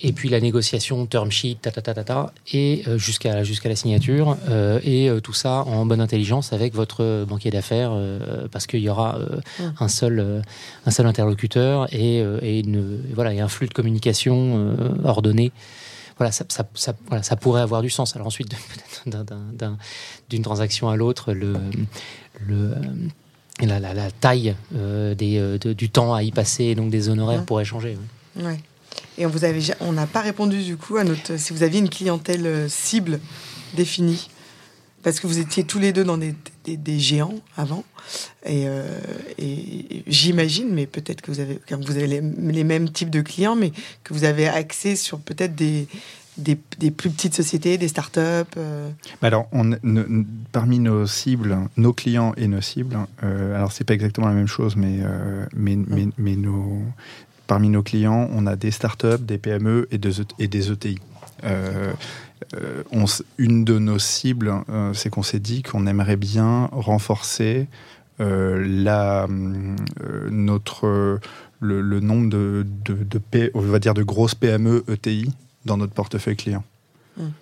et puis la négociation, term sheet, ta ta ta ta, ta et euh, jusqu'à jusqu'à la signature, euh, et euh, tout ça en bonne intelligence avec votre banquier d'affaires, parce qu'il y aura hum. un seul un seul interlocuteur et, et une, voilà et un flux de communication ordonné. Voilà ça, ça, ça, voilà, ça pourrait avoir du sens. Alors ensuite, d'une transaction à l'autre, le, le la, la, la, taille des, du temps à y passer, donc des honoraires hum. pourrait changer. Ouais. Et on vous avait, on n'a pas répondu du coup à notre, si vous aviez une clientèle euh, cible définie, parce que vous étiez tous les deux dans des, des, géants avant, et, euh, et j'imagine, mais peut-être que vous avez, vous avez les, mêmes types de clients, mais que vous avez accès sur peut-être des, des, des, plus petites sociétés, des startups euh. Alors, on, parmi nos cibles, nos clients et nos cibles, euh, alors c'est pas exactement la même chose, mais, mais, mais, mais, nos, parmi nos clients, on a des startups, des PME et des, et des ETI. Euh, euh, on, une de nos cibles, euh, c'est qu'on s'est dit qu'on aimerait bien renforcer la, notre, le, nombre de, de, on va dire de grosses PME ETI dans notre portefeuille client. Hum.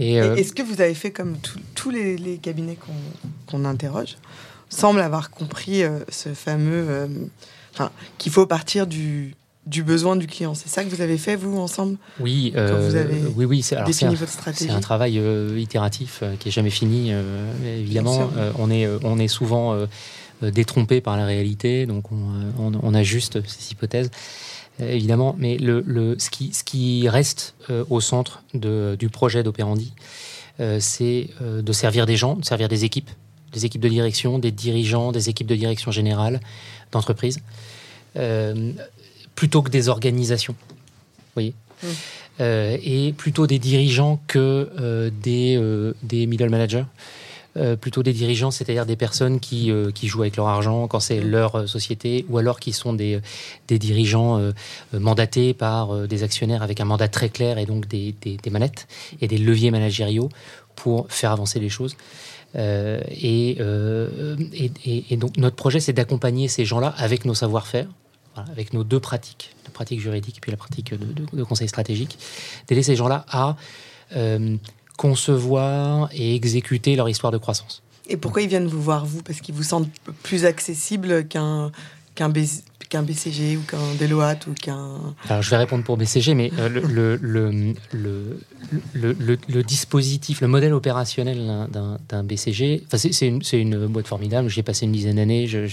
Et Est-ce que vous avez fait comme tous les, cabinets qu'on interroge semblent avoir compris ce fameux qu'il faut partir du, du besoin du client. C'est ça que vous avez fait, vous, ensemble Oui, euh, oui, oui. C'est, un, travail euh, itératif euh, qui est jamais fini. évidemment, on, est, on est souvent détrompé par la réalité, donc on, on, ajuste ces hypothèses. Évidemment, mais le, le, ce, qui, ce qui reste au centre de, du projet d'Opérandi, c'est de servir des gens, de servir des équipes, des équipes de direction, des dirigeants, des équipes de direction générale d'entreprise, euh, plutôt que des organisations. voyez mmh. euh, et plutôt des dirigeants que euh, des, des middle managers. plutôt des dirigeants, c'est-à-dire des personnes qui, qui jouent avec leur argent quand c'est mmh. leur société, ou alors qui sont des, des dirigeants mandatés par des actionnaires avec un mandat très clair et donc des, des, des manettes et des leviers managériaux pour faire avancer les choses. Euh, euh, et, donc notre projet, c'est d'accompagner ces gens-là avec nos savoir-faire, avec nos deux pratiques, la pratique juridique et puis la pratique de, conseil stratégique, d'aider ces gens-là à euh, concevoir et exécuter leur histoire de croissance. Et pourquoi ils viennent vous voir, vous? Parce qu'ils vous sentent plus accessible qu'un qu'un qu'un BCG ou qu'un Deloitte ou qu'un... Alors je vais répondre pour BCG, mais euh, le, le, le, le, dispositif, le modèle opérationnel d'un BCG, c'est une, une, boîte formidable, j'ai passé une dizaine d'années, je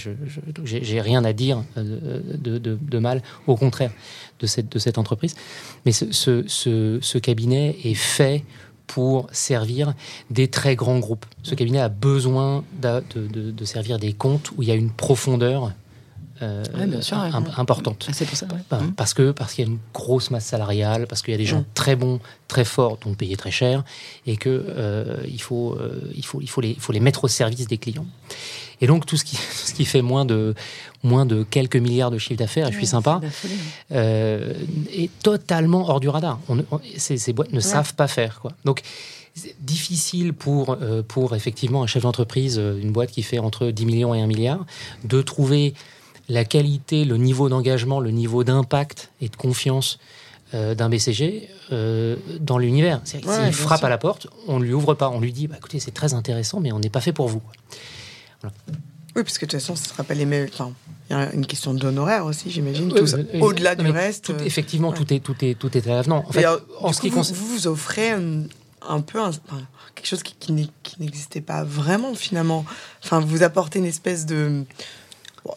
j'ai rien à dire euh, de, de, mal, au contraire, de cette, de cette entreprise. Mais ce, ce, ce, cabinet est fait pour servir des très grands groupes. Ce cabinet a besoin de, de, servir des comptes où il y a une profondeur euh, Ouais, bien sûr, ouais. im- importante. Ah, c'est pour ça. Bah, Mhm. Parce que parce qu'il y a une grosse masse salariale, parce qu'il y a des gens Mm. très bons, très forts, donc payés très cher, et que euh, il faut euh, il faut il faut les il faut les mettre au service des clients. Et donc tout ce qui ce qui fait moins de moins de quelques milliards de chiffre d'affaires, et je suis sympa, hein. est totalement hors du radar. On, ne- on- ces, ces boîtes ne savent pas faire. Quoi. Donc, difficile pour, pour effectivement un chef d'entreprise, une boîte qui fait entre 10 millions et 1 milliard, de trouver la qualité, le niveau d'engagement, le niveau d'impact et de confiance euh, d'un BCG euh, dans l'univers. Ouais, S'il frappe sûr. à la porte, on ne lui ouvre pas. On lui dit bah, écoutez, c'est très intéressant, mais on n'est pas fait pour vous. Oui, parce que de toute façon, ce sera pas les mêmes. Enfin, il y a une question d'honoraire aussi, j'imagine. Euh, ça. euh, Au-delà du reste. tout- effectivement, ouais. tout, est, tout, est, tout est à l'avenant. En fait, alors, en ce coup, qui vous, concerne. vous offrez un, un peu un- enfin, quelque chose qui, qui n'existait pas vraiment finalement. Enfin, vous apportez une espèce de. Bon,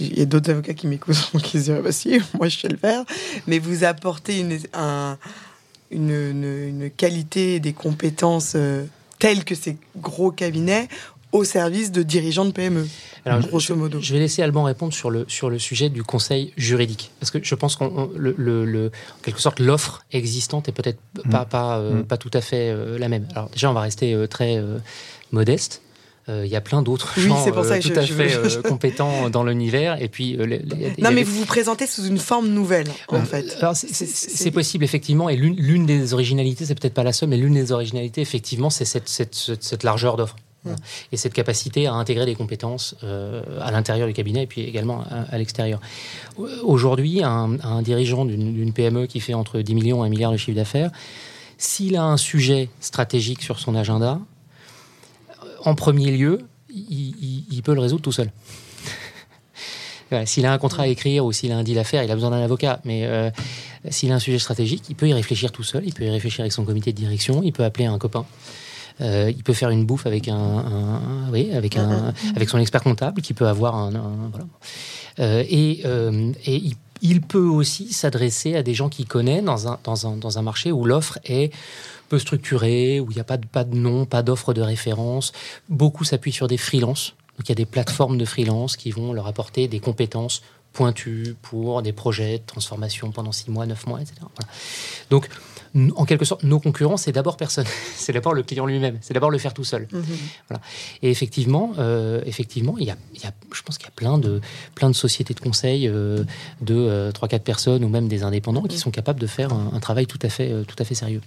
il y a d'autres avocats qui m'écoutent qui se diraient bah si, moi je sais le faire. Mais vous apportez une, un- une, une- une qualité et des compétences euh, telles que ces gros cabinets au service de dirigeants de PME. Alors, je- grosso modo. Je vais laisser Alban répondre sur le, sur le sujet du conseil juridique. Parce que je pense qu'on le, le- le- en quelque sorte l'offre existante est peut-être pas, pas, euh, Mm. pas tout à fait euh, la même. Alors déjà, on va rester euh, très euh, modeste. Euh, Il y a plein d'autres Oui, gens pour ça euh, que tout je- à je- fait je- euh, compétents dans l'univers. Et puis, les- les- Non, mais vous vous présentez sous une forme nouvelle, en fait. c'est- possible, effectivement. Et l'une des originalités, c'est peut-être pas la seule, mais l'une des originalités, effectivement, c'est cette, cette, cette, cette largeur d'offre. Mm. Et cette capacité à intégrer des compétences euh, à l'intérieur du cabinet et puis également à, à l'extérieur. Aujourd'hui, un, un dirigeant d'une d'une PME qui fait entre 10 millions et 1 milliard de chiffre d'affaires, s'il a un sujet stratégique sur son agenda, en premier lieu, il, il- il peut le résoudre tout seul. Voilà, s'il a un contrat à écrire ou s'il a un deal à faire, il a besoin d'un avocat. Mais euh, s'il a un sujet stratégique, il peut y réfléchir tout seul, il peut y réfléchir avec son comité de direction, il peut appeler un copain. Euh, il peut faire une bouffe avec un, oui, avec un, avec son expert comptable qui peut avoir un, un- voilà. Euh, et, euh, et il, il peut aussi s'adresser à des gens qu'il connaît dans un, dans un, dans un marché où l'offre est peu structurée, où il n'y a pas de, pas de nom, pas d'offre de référence. Beaucoup s'appuient sur des freelances. Donc il y a des plateformes de freelance qui vont leur apporter des compétences pointues pour des projets de transformation pendant six mois, neuf mois, etc. Voilà. Donc, en quelque sorte, nos concurrents, c'est d'abord personne. c'est d'abord le client lui-même. C'est d'abord le faire tout seul. Mhm. Et effectivement, euh, effectivement, il y a, il y a- je pense qu'il y a plein de, plein de sociétés de conseil euh, de euh, 3-4 personnes ou même des indépendants qui sont capables de faire un, un travail tout à fait, euh, tout à fait sérieux.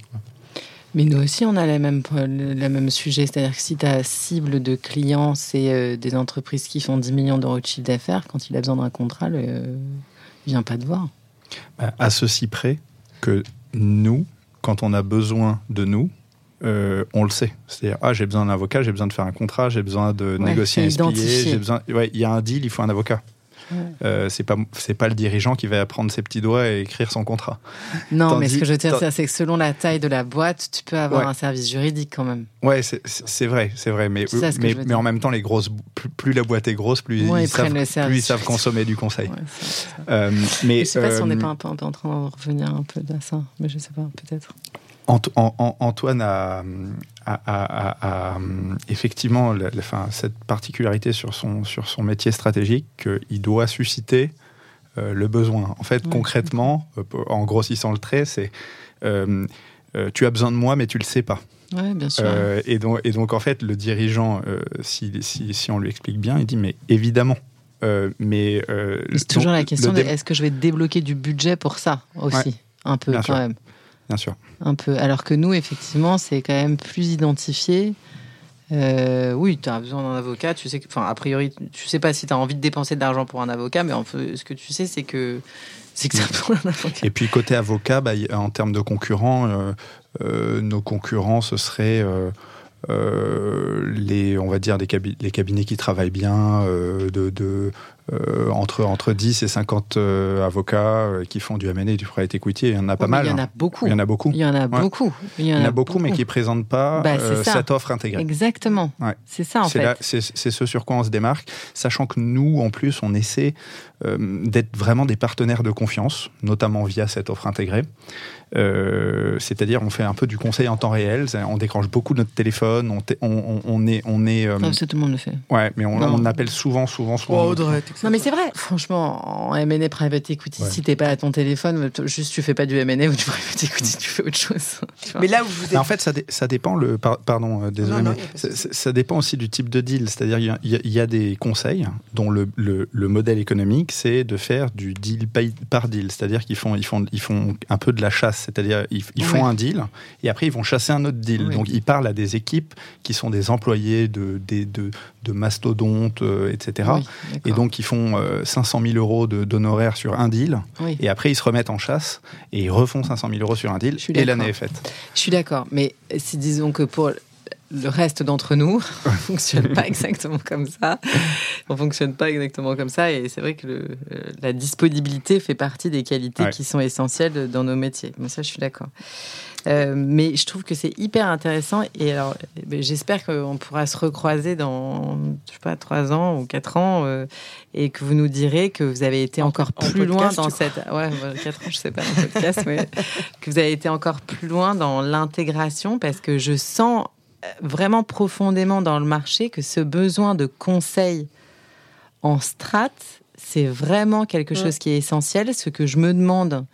Mais nous aussi, on a la même, le même sujet. C'est-à-dire que si ta cible de clients, c'est euh, des entreprises qui font 10 millions d'euros de chiffre d'affaires, quand il a besoin d'un contrat, le, euh, il vient pas te voir. Bah, À ceci près que nous, quand on a besoin de nous, euh, on le sait. C'est-à-dire, ah, j'ai besoin d'un avocat, j'ai besoin de faire un contrat, j'ai besoin de Ouais, négocier un j'ai besoin. Ouais, il y a un deal, il faut un avocat. Euh, c'est pas c'est pas le dirigeant qui va prendre ses petits doigts et écrire son contrat. Non, mais ce que je veux dire, c'est que selon la taille de la boîte, tu peux avoir Ouais. un service juridique quand même. Ouais, c'est- vrai, c'est vrai, mais en même temps, les grosses, plus, plus la boîte est grosse, plus Ouais, ils, savent, plus ils savent consommer du conseil. Ouais, ça, ça. Euh, mais je sais pas si on n'est euh, pas un peu, un peu en train de revenir un peu à ça, mais je sais pas, peut-être. Ant- An- An- Antoine a, a- a- a- a, effectivement la- la- enfin, cette particularité sur son, sur son métier stratégique qu'il doit susciter euh, le besoin. En fait, concrètement, euh, en grossissant le trait, c'est euh, euh, tu as besoin de moi, mais tu le sais pas. Ouais, bien sûr. Euh, et, donc, et donc, en fait, le dirigeant, euh, si, si, si on lui explique bien, il dit mais évidemment. Euh, mais euh, c'est toujours donc, la question dé- est-ce que je vais débloquer du budget pour ça aussi Un peu quand sûr. même. Bien sûr. Un peu. Alors que nous, effectivement, c'est quand même plus identifié. Euh, oui, tu as besoin d'un avocat. Tu sais que, enfin, a priori, tu sais pas si tu as envie de dépenser de l'argent pour un avocat, mais en fait, ce que tu sais, c'est que c'est que ça avocat. Et puis côté avocat, bah, en termes de concurrents, euh, euh, nos concurrents, ce serait les, on va dire, des cabi- les cabinets qui travaillent bien, de, de, euh, entre, entre 10 et 50 euh, avocats euh, qui font du M&A et du private equity. Il y en a pas mais mal. Il y en hein. a beaucoup. Il y en a beaucoup. Il y en a beaucoup. Il y en a beaucoup, mais qui ne présentent pas Bah, euh, cette offre intégrée. Exactement. Ouais. C'est ça, en C'est fait. C'est c'est ce sur quoi on se démarque, sachant que nous, en plus, on essaie d'être vraiment des partenaires de confiance, notamment via cette offre intégrée. Euh, c'est-à-dire, on fait un peu du conseil en temps réel. On décroche beaucoup notre téléphone. On, on, on est, on est. Euh, ça, tout le monde le fait. Ouais, mais on, on appelle souvent, souvent, souvent. Oh, non, mais c'est vrai. Franchement, en M&A private equity, si t'es pas à ton téléphone, juste tu fais pas du M&A ou du private equity, tu fais autre chose. Mais là où vous êtes... En fait, ça, ça dépend. Le, pardon, euh, désolé, mais ça, dépend aussi du type de deal. C'est-à-dire, il y, y, a des conseils dont le, le, le modèle économique, c'est de faire du deal par deal. C'est-à-dire qu'ils font, ils font, ils font un peu de la chasse. C'est-à-dire, ils, ils font un deal et après, ils vont chasser un autre deal. Donc, ils parlent à des équipes qui sont des employés de, de, de, de mastodontes, euh, etc. et donc, ils font 500 euh, 000 euros d'honoraires sur un deal. Et après, ils se remettent en chasse et ils refont 500 000 euros sur un deal. Et l'année est faite. Je suis d'accord. Mais si disons que pour le reste d'entre nous, on fonctionne pas exactement comme ça. On fonctionne pas exactement comme ça. Et c'est vrai que le, la disponibilité fait partie des qualités qui sont essentielles dans nos métiers. Mais ça, je suis d'accord. Euh, mais je trouve que c'est hyper intéressant. Et alors, eh ben, j'espère qu'on pourra se recroiser dans, je sais pas, trois ans ou quatre ans, euh, et que vous nous direz que vous avez été encore plus loin dans cette, ouais, quatre ans, je sais pas, en podcast, mais que vous avez été encore plus loin dans l'intégration, parce que je sens vraiment profondément dans le marché que ce besoin de conseil en strat, c'est vraiment quelque chose qui est essentiel. Ce que je me demande,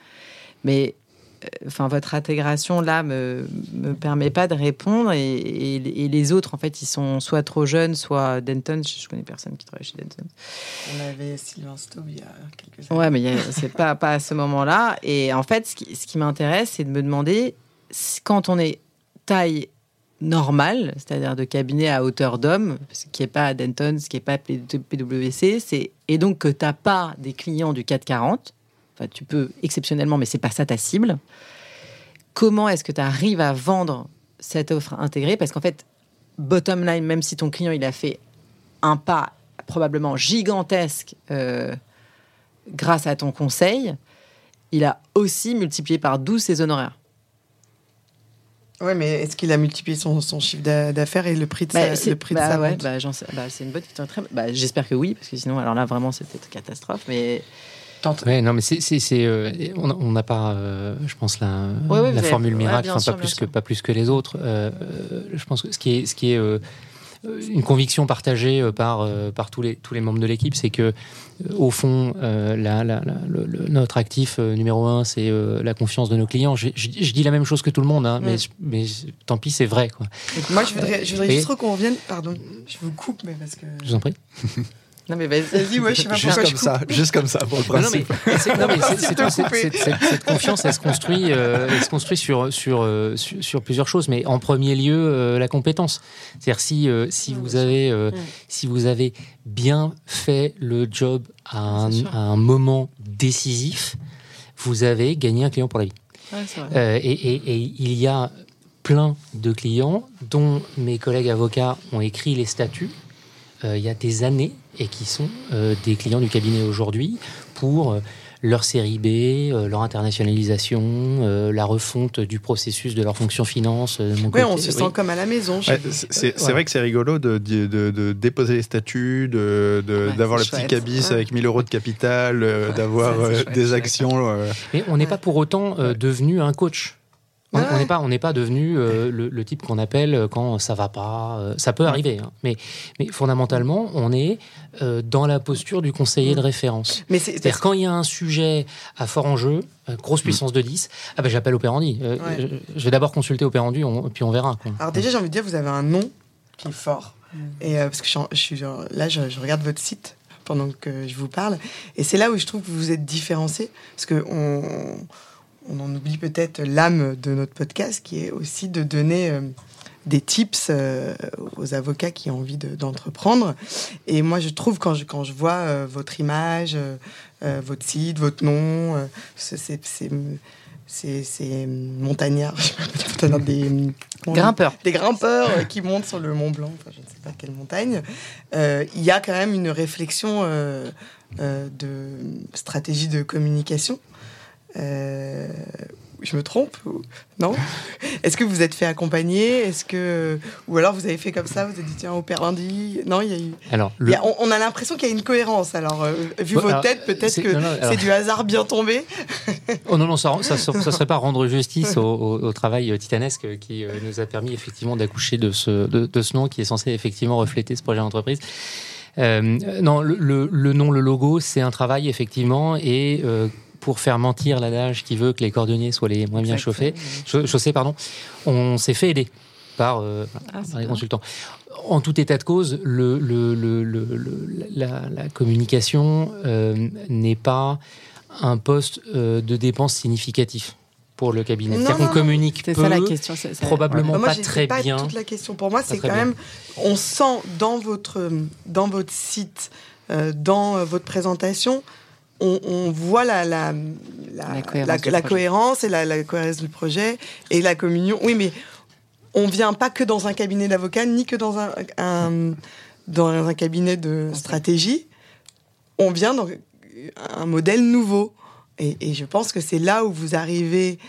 mais euh, enfin votre intégration là me me permet pas de répondre et, les autres en fait ils sont soit trop jeunes soit Denton. Je, connais personne qui travaille chez Denton. On avait Sylvain Staub il y a quelques années. Ouais mais c'est pas pas à ce moment là et en fait ce qui, ce qui m'intéresse c'est de me demander quand on est taille normal, c'est-à-dire de cabinet à hauteur d'homme, ce qui n'est pas Denton, ce qui n'est pas PwC, c'est et donc que tu n'as pas des clients du 440, enfin tu peux exceptionnellement, mais c'est pas ça ta cible. Comment est-ce que tu arrives à vendre cette offre intégrée? Parce qu'en fait, bottom line, même si ton client il a fait un pas probablement gigantesque euh, grâce à ton conseil, il a aussi multiplié par 12 ses honoraires. Ouais, mais est-ce qu'il a multiplié son, son chiffre d'affaires et le prix de bah, sa, le prix bah, de sa ouais, bah, bah, C'est une bonne question. Très... Bah, J'espère que oui, parce que sinon, alors là, vraiment, c'était une catastrophe. Mais Ouais, non, mais c'est, euh, on n'a pas, euh, je pense, la, la formule miracle, enfin, pas, plus que, pas plus que les autres. Euh, je pense que ce qui est, ce qui est une conviction partagée par, par tous, les, tous les membres de l'équipe, c'est que au fond, euh, notre actif euh, numéro un, c'est euh, la confiance de nos clients. Je, dis la même chose que tout le monde, hein, mais, mais, tant pis, c'est vrai. Quoi. moi, je voudrais, je voudrais juste qu'on revienne. Pardon, je vous coupe, mais parce que. Je vous en prie. Non mais vas-y, ouais, je sais pas juste comme ça, juste comme ça pour le principe. Non mais, cette confiance, elle se construit, elle se construit sur, sur, sur, sur plusieurs choses, mais en premier lieu la compétence. C'est-à-dire si si vous avez si vous avez bien fait le job à un, moment décisif, vous avez gagné un client pour la vie. Euh, et, il y a plein de clients dont mes collègues avocats ont écrit les statuts. euh, il y a des années et qui sont euh, des clients du cabinet aujourd'hui pour leur série B, euh, leur internationalisation, euh, la refonte du processus de leur fonction finance. Euh, oui, on se sent comme à la maison. c'est vrai que c'est rigolo de, de, déposer les statuts, d'avoir le petit cabis avec 1000 euros de capital, d'avoir des actions. Mais on n'est pas pour autant devenu un coach. On n'est pas, on n'est pas devenu euh, le, type qu'on appelle euh, quand ça va pas. Euh, ça peut arriver, hein. mais, mais fondamentalement, on est dans la posture du conseiller de référence. C'est-à-dire quand il y a un sujet à fort enjeu, grosse mm. puissance de 10, ah ben j'appelle Opérandi. Je, vais d'abord consulter Opérandi, puis on verra. Alors déjà, j'ai envie de dire, vous avez un nom qui est fort. Mm. Et parce que je, suis là, je, regarde votre site pendant que je vous parle, et c'est là où je trouve que vous êtes différencié, parce que on on en oublie peut-être l'âme de notre podcast, qui est aussi de donner euh, des tips euh, aux avocats qui ont envie d'entreprendre. et moi, je trouve, quand je, quand je vois euh, votre image, votre site, votre nom, c'est c'est montagnards, des grimpeurs, des grimpeurs qui montent sur le Mont Blanc, enfin, je ne sais pas quelle montagne. Il y a quand même une réflexion de stratégie de communication euh, je me trompe Non? Est-ce que vous êtes fait accompagner? Est-ce que ou alors vous avez fait comme ça Vous avez dit tiens au lundi Non, il y a eu. Alors, on, a l'impression qu'il y a une cohérence. Alors, euh, vu vos têtes, peut-être que c'est du hasard bien tombé. oh non non, ça, ça, serait pas rendre justice au, travail titanesque qui euh, nous a permis effectivement d'accoucher de ce de, ce nom qui est censé effectivement refléter ce projet d'entreprise. Euh, non, le, nom, le logo, c'est un travail effectivement et pour faire mentir l'adage qui veut que les cordonniers soient les moins bien chauffés, chaussés, pardon, on s'est fait aider par, euh, ah, les consultants. En tout état de cause, le, la, communication euh, n'est pas un poste euh, de dépense significatif pour le cabinet. cest qu'on communique peu, ça la question, probablement pas très pas bien. Toute la question. Pour moi, c'est quand même, on sent dans votre dans votre site, dans votre présentation, on, voit la, la, la, cohérence, et la, cohérence du projet et la communion. Oui, mais on vient pas que dans un cabinet d'avocats, ni que dans un, dans un cabinet de stratégie. On vient dans un modèle nouveau. Et, je pense que c'est là où vous arrivez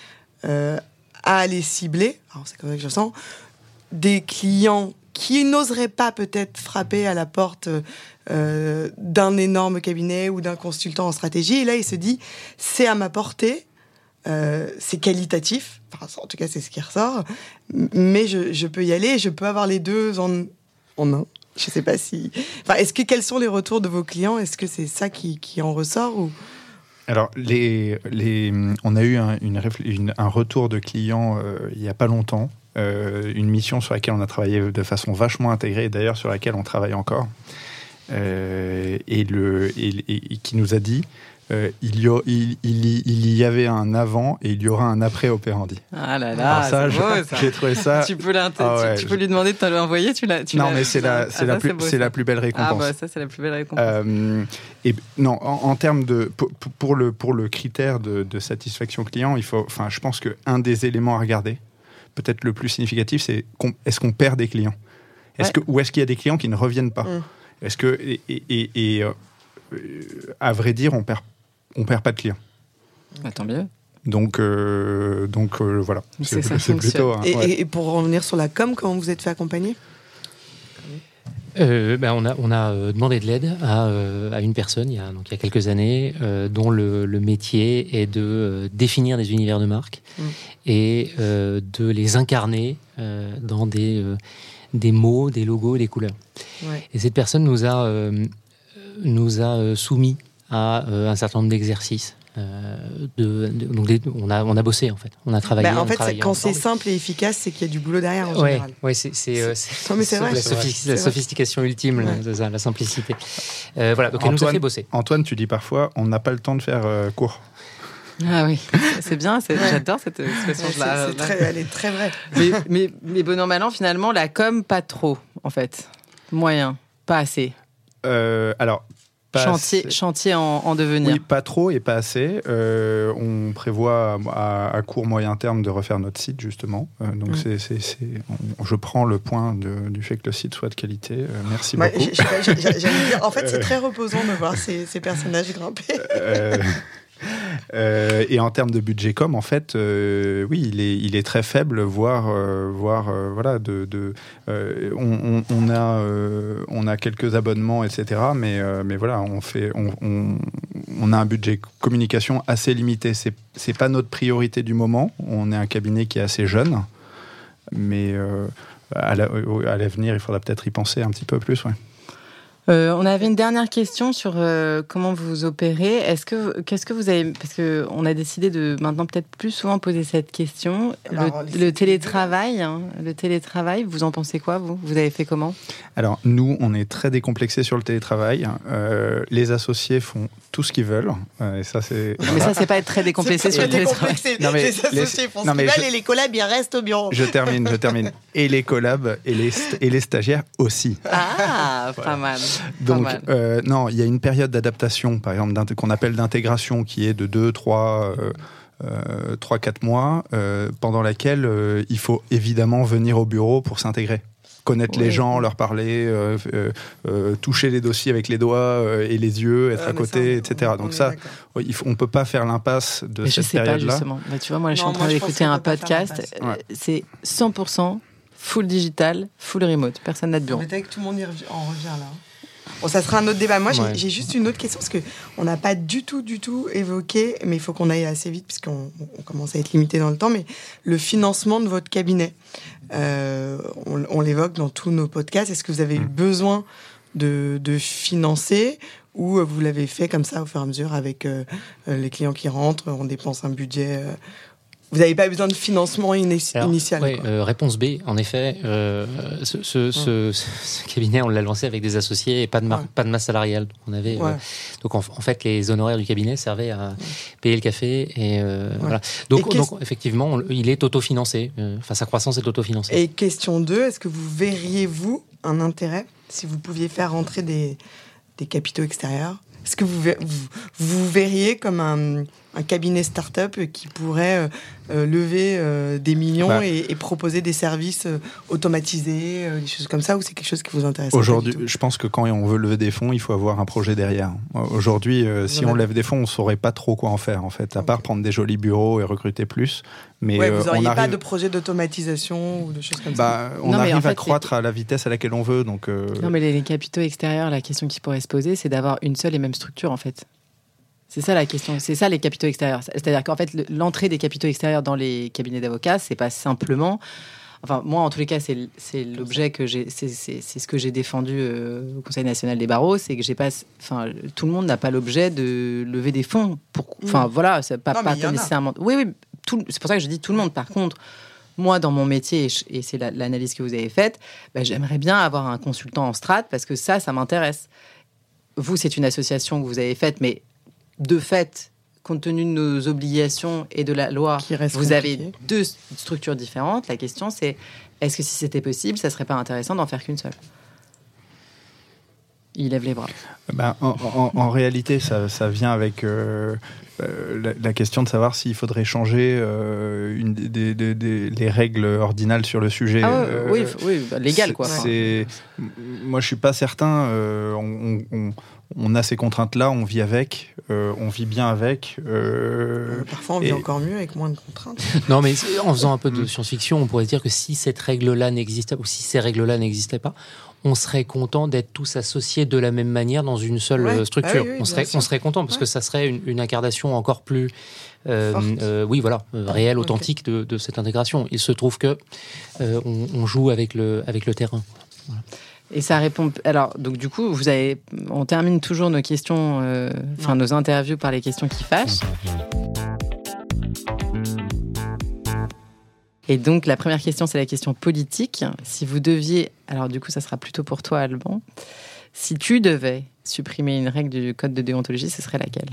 euh, à aller cibler, c'est comme ça que je sens, des clients qui n'oseraient pas peut-être frapper à la porte euh, d'un énorme cabinet ou d'un consultant en stratégie. Et là, il se dit, c'est à ma portée, euh, c'est qualitatif, en tout cas c'est ce qui ressort, mais je, peux y aller, je peux avoir les deux en, en un. Je ne sais pas si... Enfin, est-ce que quels sont les retours de vos clients? Est-ce que c'est ça qui, qui, en ressort. Alors, les, les, on a eu un retour de clients euh, il n'y a pas longtemps, une mission sur laquelle on a travaillé de façon vachement intégrée, d'ailleurs sur laquelle on travaille encore, euh, et, le, et, qui nous a dit euh, il, y il, il, y avait un avant et il y aura un après Opérandi. Ah là là, ça, j'ai trouvé ça. tu, peux ah tu, peux lui demander de te l'envoyer. Tu l'as. Non, mais c'est la, c'est la, plus, c'est la plus belle récompense. Ah bah ça, c'est la plus belle récompense. Euh, et non, en, termes de pour, pour, le pour le critère de, de, satisfaction client, il faut. Enfin, je pense que un des éléments à regarder, peut-être le plus significatif, c'est est-ce qu'on perd des clients, est-ce que ou est-ce qu'il y a des clients qui ne reviennent pas? Mm. Est-ce que et, euh, à vrai dire, on perd on perd pas de clients. Bah, tant mieux. Donc, euh, donc euh, voilà. C'est plutôt. Hein, et, pour revenir sur la com, comment vous êtes fait accompagner? Ben on, a, on a demandé de l'aide à, à, une personne il y a, donc, il y a quelques années dont le, le, métier est de définir des univers de marque mm. et de les incarner dans des des mots, des logos, des couleurs. Et cette personne nous a, euh, nous a euh, soumis à euh, un certain nombre d'exercices. De, donc on, a, on a bossé en fait, on a travaillé. Bah, en fait, quand c'est simple et efficace, c'est qu'il y a du boulot derrière en ouais, général. Oui, c'est la, sophistication ultime, la, simplicité. voilà, donc elle nous a fait bosser. Antoine, tu dis parfois, on n'a pas le temps de faire court. Ah oui, c'est bien, j'adore cette expression. elle est très vraie. Mais, mais, mais bon an, finalement, la com, pas trop, en fait. Moyen, pas assez. Euh, chantier, chantier en, devenir. Oui, pas trop et pas assez. Euh, on prévoit à, court moyen terme de refaire notre site justement. Euh, donc mm. c'est, je prends le point du fait que le site soit de qualité. merci beaucoup. en fait, c'est très reposant de voir ces, ces personnages grimper. Euh, et en termes de budget com, en fait, euh, oui, il est, très faible, voire, euh, voire voilà, on, a, on a quelques abonnements, etc. Mais, mais voilà, on fait, on, a un budget communication assez limité. C'est, c'est pas notre priorité du moment. On est un cabinet qui est assez jeune, mais à, l'avenir, il faudra peut-être y penser un petit peu plus, ouais. Euh, on avait une dernière question sur euh, comment vous opérez. Est-ce que qu'est-ce que vous avez parce que on a décidé de maintenant peut-être plus souvent poser cette question. Le, télétravail, hein, le télétravail, vous en pensez quoi vous? Vous avez fait comment? Alors nous, on est très décomplexé sur le télétravail. Euh, les associés font tout ce qu'ils veulent. et ça c'est. Mais ça c'est pas être très décomplexé sur le télétravail. Non, mais les associés font ce qu'ils veulent et les collabs ils restent au bureau. Je termine, je termine. Et les collabs et les et les stagiaires aussi. Ah, pas mal. Donc, euh, non, il y a une période d'adaptation, par exemple, qu'on appelle d'intégration, qui est de 2, 3, 3 4 mois, euh, pendant laquelle euh, il faut évidemment venir au bureau pour s'intégrer. connaître les gens, leur parler, toucher les dossiers avec les doigts et les yeux, être à côté, etc. Donc ça, on ne peut pas faire l'impasse de Mais cette période-là. Bah, tu vois, moi, je suis en train d'écouter un podcast. C'est 100% full digital, full remote. Personne n'a de bureau. Peut-être que tout le monde en revient là. Bon, ça sera un autre débat. Moi, j'ai juste une autre question parce qu'on n'a pas du tout, du tout évoqué, mais il faut qu'on aille assez vite puisqu'on on commence à être limité dans le temps. Mais le financement de votre cabinet, euh, on, l'évoque dans tous nos podcasts. Est-ce que vous avez eu mm. besoin de, de financer ou vous l'avez fait comme ça au fur et à mesure avec euh, les clients qui rentrent, on dépense un budget euh, vous n'avez pas besoin de financement initial euh, Réponse B, en effet, euh, ce, cabinet, on l'a lancé avec des associés et pas de, pas de masse salariale. Donc, on avait, euh, donc en, fait, les honoraires du cabinet servaient à payer le café. Et, voilà. donc, donc, effectivement, il est autofinancé. Enfin, sa croissance est autofinancée. Et question 2, est-ce que vous verriez, vous, un intérêt si vous pouviez faire rentrer des, des capitaux extérieurs? Est-ce que vous, vous, vous verriez comme un un cabinet start-up qui pourrait euh, euh, lever euh, des millions bah. et, proposer des services automatisés, des choses comme ça, ou c'est quelque chose qui vous intéresse Aujourd'hui, je pense que quand on veut lever des fonds, il faut avoir un projet derrière. Aujourd'hui, si on lève des fonds, on ne saurait pas trop quoi en faire, en fait, à part prendre des jolis bureaux et recruter plus. Mais vous n'auriez pas de projet d'automatisation ou de choses comme bah, ça? On arrive à croître à la vitesse à laquelle on veut. Donc, Non, mais les capitaux extérieurs, la question qui pourrait se poser, c'est d'avoir une seule et même structure, en fait. C'est ça la question. C'est ça les capitaux extérieurs. C'est-à-dire qu'en fait, l'entrée des capitaux extérieurs dans les cabinets d'avocats, c'est pas simplement. Enfin, moi, en tous les cas, c'est l'objet que j'ai. C'est ce que j'ai défendu euh, au Conseil national des barreaux. C'est que j'ai pas. Enfin, tout le monde n'a pas l'objet de lever des fonds. Pour, enfin, voilà, c'est pas, pas nécessairement. Oui, oui. C'est pour ça que je dis tout le monde. Par contre, moi, dans mon métier, et c'est l'analyse que vous avez faite, bah, j'aimerais bien avoir un consultant en strat parce que ça, ça m'intéresse. Vous, c'est une association que vous avez faite, mais de fait, compte tenu de nos obligations et de la loi, vous avez deux structures différentes. La question, c'est est-ce que si c'était possible, ça serait pas intéressant d'en faire qu'une seule? Il lève les bras. Ben, en, réalité, ça, vient avec euh, euh, la, question de savoir s'il faudrait changer euh, une des, les règles ordinales sur le sujet. Ah oui, oui bah, légal quoi. Moi, je suis pas certain. on, on a ces contraintes-là, on vit avec, euh, on vit bien avec. Euh, Parfois, on vit encore mieux avec moins de contraintes. non, mais en faisant un peu de science-fiction, on pourrait dire que si cette règle-là n'existait ou si ces règles-là n'existaient pas, on serait content d'être tous associés de la même manière dans une seule euh, structure. Ah on, serait, on serait content parce que ça serait une, incarnation encore plus, oui, voilà, réelle, authentique de, cette intégration. Il se trouve que on, joue avec le, avec le terrain. Et ça répond. Alors, donc du coup, vous avez, on termine toujours nos questions, euh, enfin nos interviews par les questions qui fâchent. Et donc, la première question, c'est la question politique. Si vous deviez, alors du coup, ça sera plutôt pour toi, Alban. Si tu devais supprimer une règle du code de déontologie, ce serait laquelle?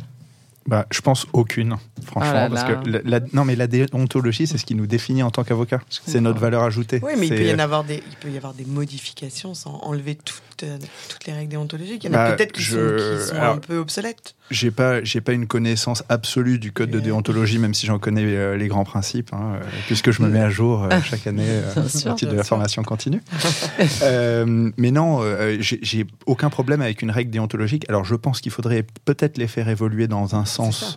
Bah, je pense aucune, franchement, oh parce que la, non, mais la déontologie, c'est ce qui nous définit en tant qu'avocat. C'est notre valeur ajoutée. Oui, mais il peut, y en avoir des, il peut y avoir des modifications sans enlever toutes, euh, toutes les règles déontologiques. Il y en a bah, peut-être qui, sont, un peu obsolètes. J'ai pas, j'ai pas une connaissance absolue du code de déontologie, même si j'en connais euh, les grands principes, hein, euh, puisque je me mets à jour chaque année à titre de la formation continue. mais non, j'ai aucun problème avec une règle déontologique. Alors, je pense qu'il faudrait peut-être les faire évoluer dans un sens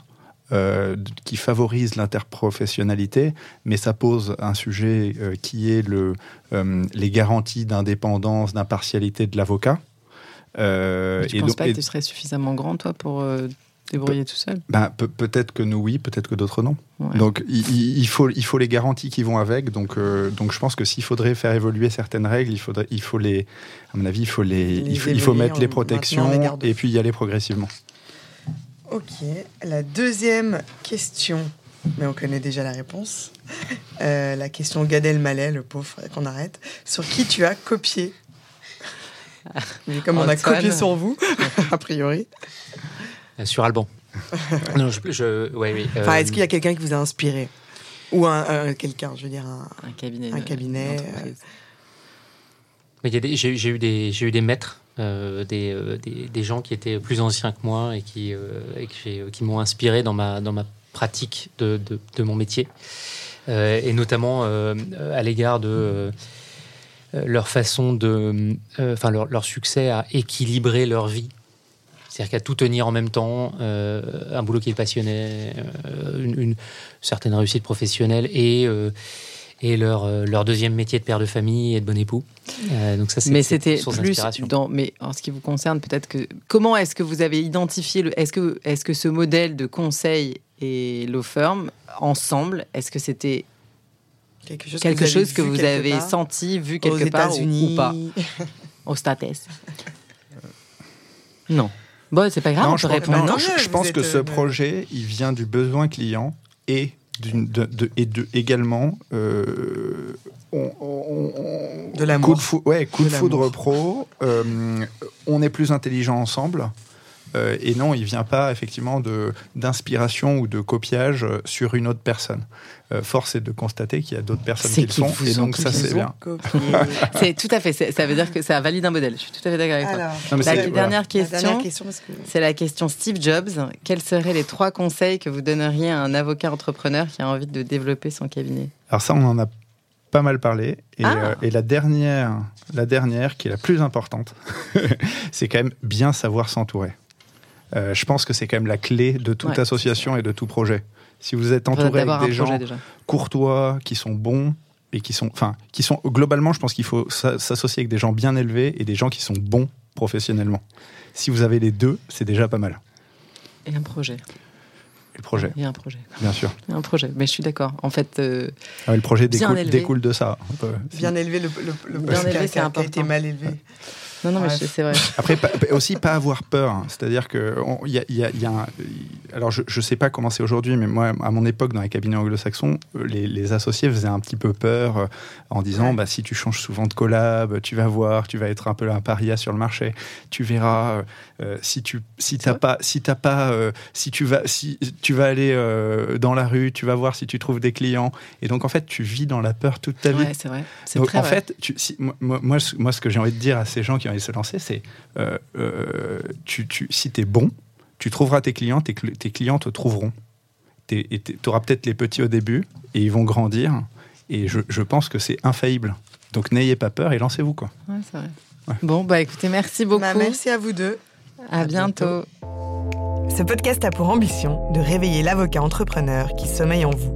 euh, qui favorise l'interprofessionnalité, mais ça pose un sujet euh, qui est le, euh, les garanties d'indépendance, d'impartialité de l'avocat. tu ne penses pas que tu serais suffisamment grand, toi, pour débrouiller tout seul? ben, Peut-être que nous, oui, peut-être que d'autres, non. Donc, il, faut, il faut les garanties qui vont avec. Donc, donc je pense que s'il faudrait faire évoluer certaines règles, il, faudrait, il faut les, à mon avis, il faut, les, il, faut, il faut mettre les protections et puis y aller progressivement. Ok, la deuxième question, mais on connaît déjà la réponse. Euh, la question Gad Elmaleh, le pauvre, qu'on arrête. Sur qui tu as copié mais Comme on a copié sur vous, a priori. Euh, sur Alban. non, je, je oui, enfin, est-ce qu'il y a quelqu'un qui vous a inspiré Ou un, quelqu'un, je veux dire un, un cabinet. Un cabinet. J'ai eu, des, eu des maîtres euh, euh, des, des, gens qui étaient plus anciens que moi et qui, euh, qui m'ont inspiré dans ma, dans ma pratique de, de, mon métier. et notamment à l'égard de, leur façon de, enfin leur, leur, succès à équilibrer leur vie c'est-à-dire qu'à tout tenir en même temps, un boulot qui est passionné, euh, une, certaine réussite professionnelle et, et leur, leur deuxième métier de père de famille et de bon époux. donc ça, c'est mais c'était plus dans, mais en ce qui vous concerne, peut-être que comment est-ce que vous avez identifié le, est-ce que est-ce que ce modèle de conseil et law firm ensemble, est-ce que c'était quelque chose quelque que vous chose avez, que vous avez senti, vu quelque part ou, ou, pas Au States Non. Bon, c'est pas grave, on je, répondre. je, pense que ce projet, il vient du besoin client et, de, et de, également euh, de l'amour. Coup de, ouais, coup de, foudre pro. Euh, on est plus intelligent ensemble. Euh, et non, il vient pas effectivement d'inspiration ou de copiage sur une autre personne. Euh, force est de constater qu'il y a d'autres personnes qui le sont, et donc ça c'est bien. c'est tout à fait. Ça veut dire que ça valide un modèle. Je suis tout à fait d'accord avec toi. la, dernière question, c'est la question Steve Jobs. Quels seraient les trois conseils que vous donneriez à un avocat entrepreneur qui a envie de développer son cabinet? Alors ça, on en a pas mal parlé. Et, ah. euh, et, la dernière, la dernière, qui est la plus importante, c'est quand même bien savoir s'entourer. Euh, je pense que c'est quand même la clé de toute association et de tout projet. Si vous êtes entouré avec des gens courtois, qui sont bons, et qui sont, enfin, qui sont globalement, je pense qu'il faut s'associer avec des gens bien élevés et des gens qui sont bons professionnellement. Si vous avez les deux, c'est déjà pas mal. Et un projet. le projet. Et un projet. Bien sûr. Et un projet. Mais je suis d'accord. En fait, euh, ah le projet découle, découle, de ça. Bien élevé, le, le, bien élevé, c'est important. été mal élevé. Non, non, mais c'est vrai. Après, aussi pas avoir peur. Hein. C'est-à-dire que il y a, y a, y a un, alors je ne sais pas comment c'est aujourd'hui, mais moi, à mon époque, dans les cabinets anglo-saxons, les, les, associés faisaient un petit peu peur euh, en disant, bah, si tu changes souvent de collab, tu vas voir, tu vas être un peu un paria sur le marché. Tu verras euh, si tu si t'as pas si t'as pas euh, si tu vas si tu vas aller dans la rue, tu vas voir si tu trouves des clients. Et donc en fait, tu vis dans la peur toute ta vie. Ouais, c'est vrai. Donc en fait, tu, si, moi, moi, moi, ce que j'ai envie de dire à ces gens qui ont se lancer, c'est tu, tu, si tu es bon, tu trouveras tes clients, tes, clients te trouveront. Tu auras peut-être les petits au début et ils vont grandir. Et je, pense que c'est infaillible. Donc n'ayez pas peur et lancez-vous. Quoi. Ouais, vrai. Bon, bah écoutez, merci beaucoup. Bah, merci à vous deux. À, bientôt. Ce podcast a pour ambition de réveiller l'avocat entrepreneur qui sommeille en vous.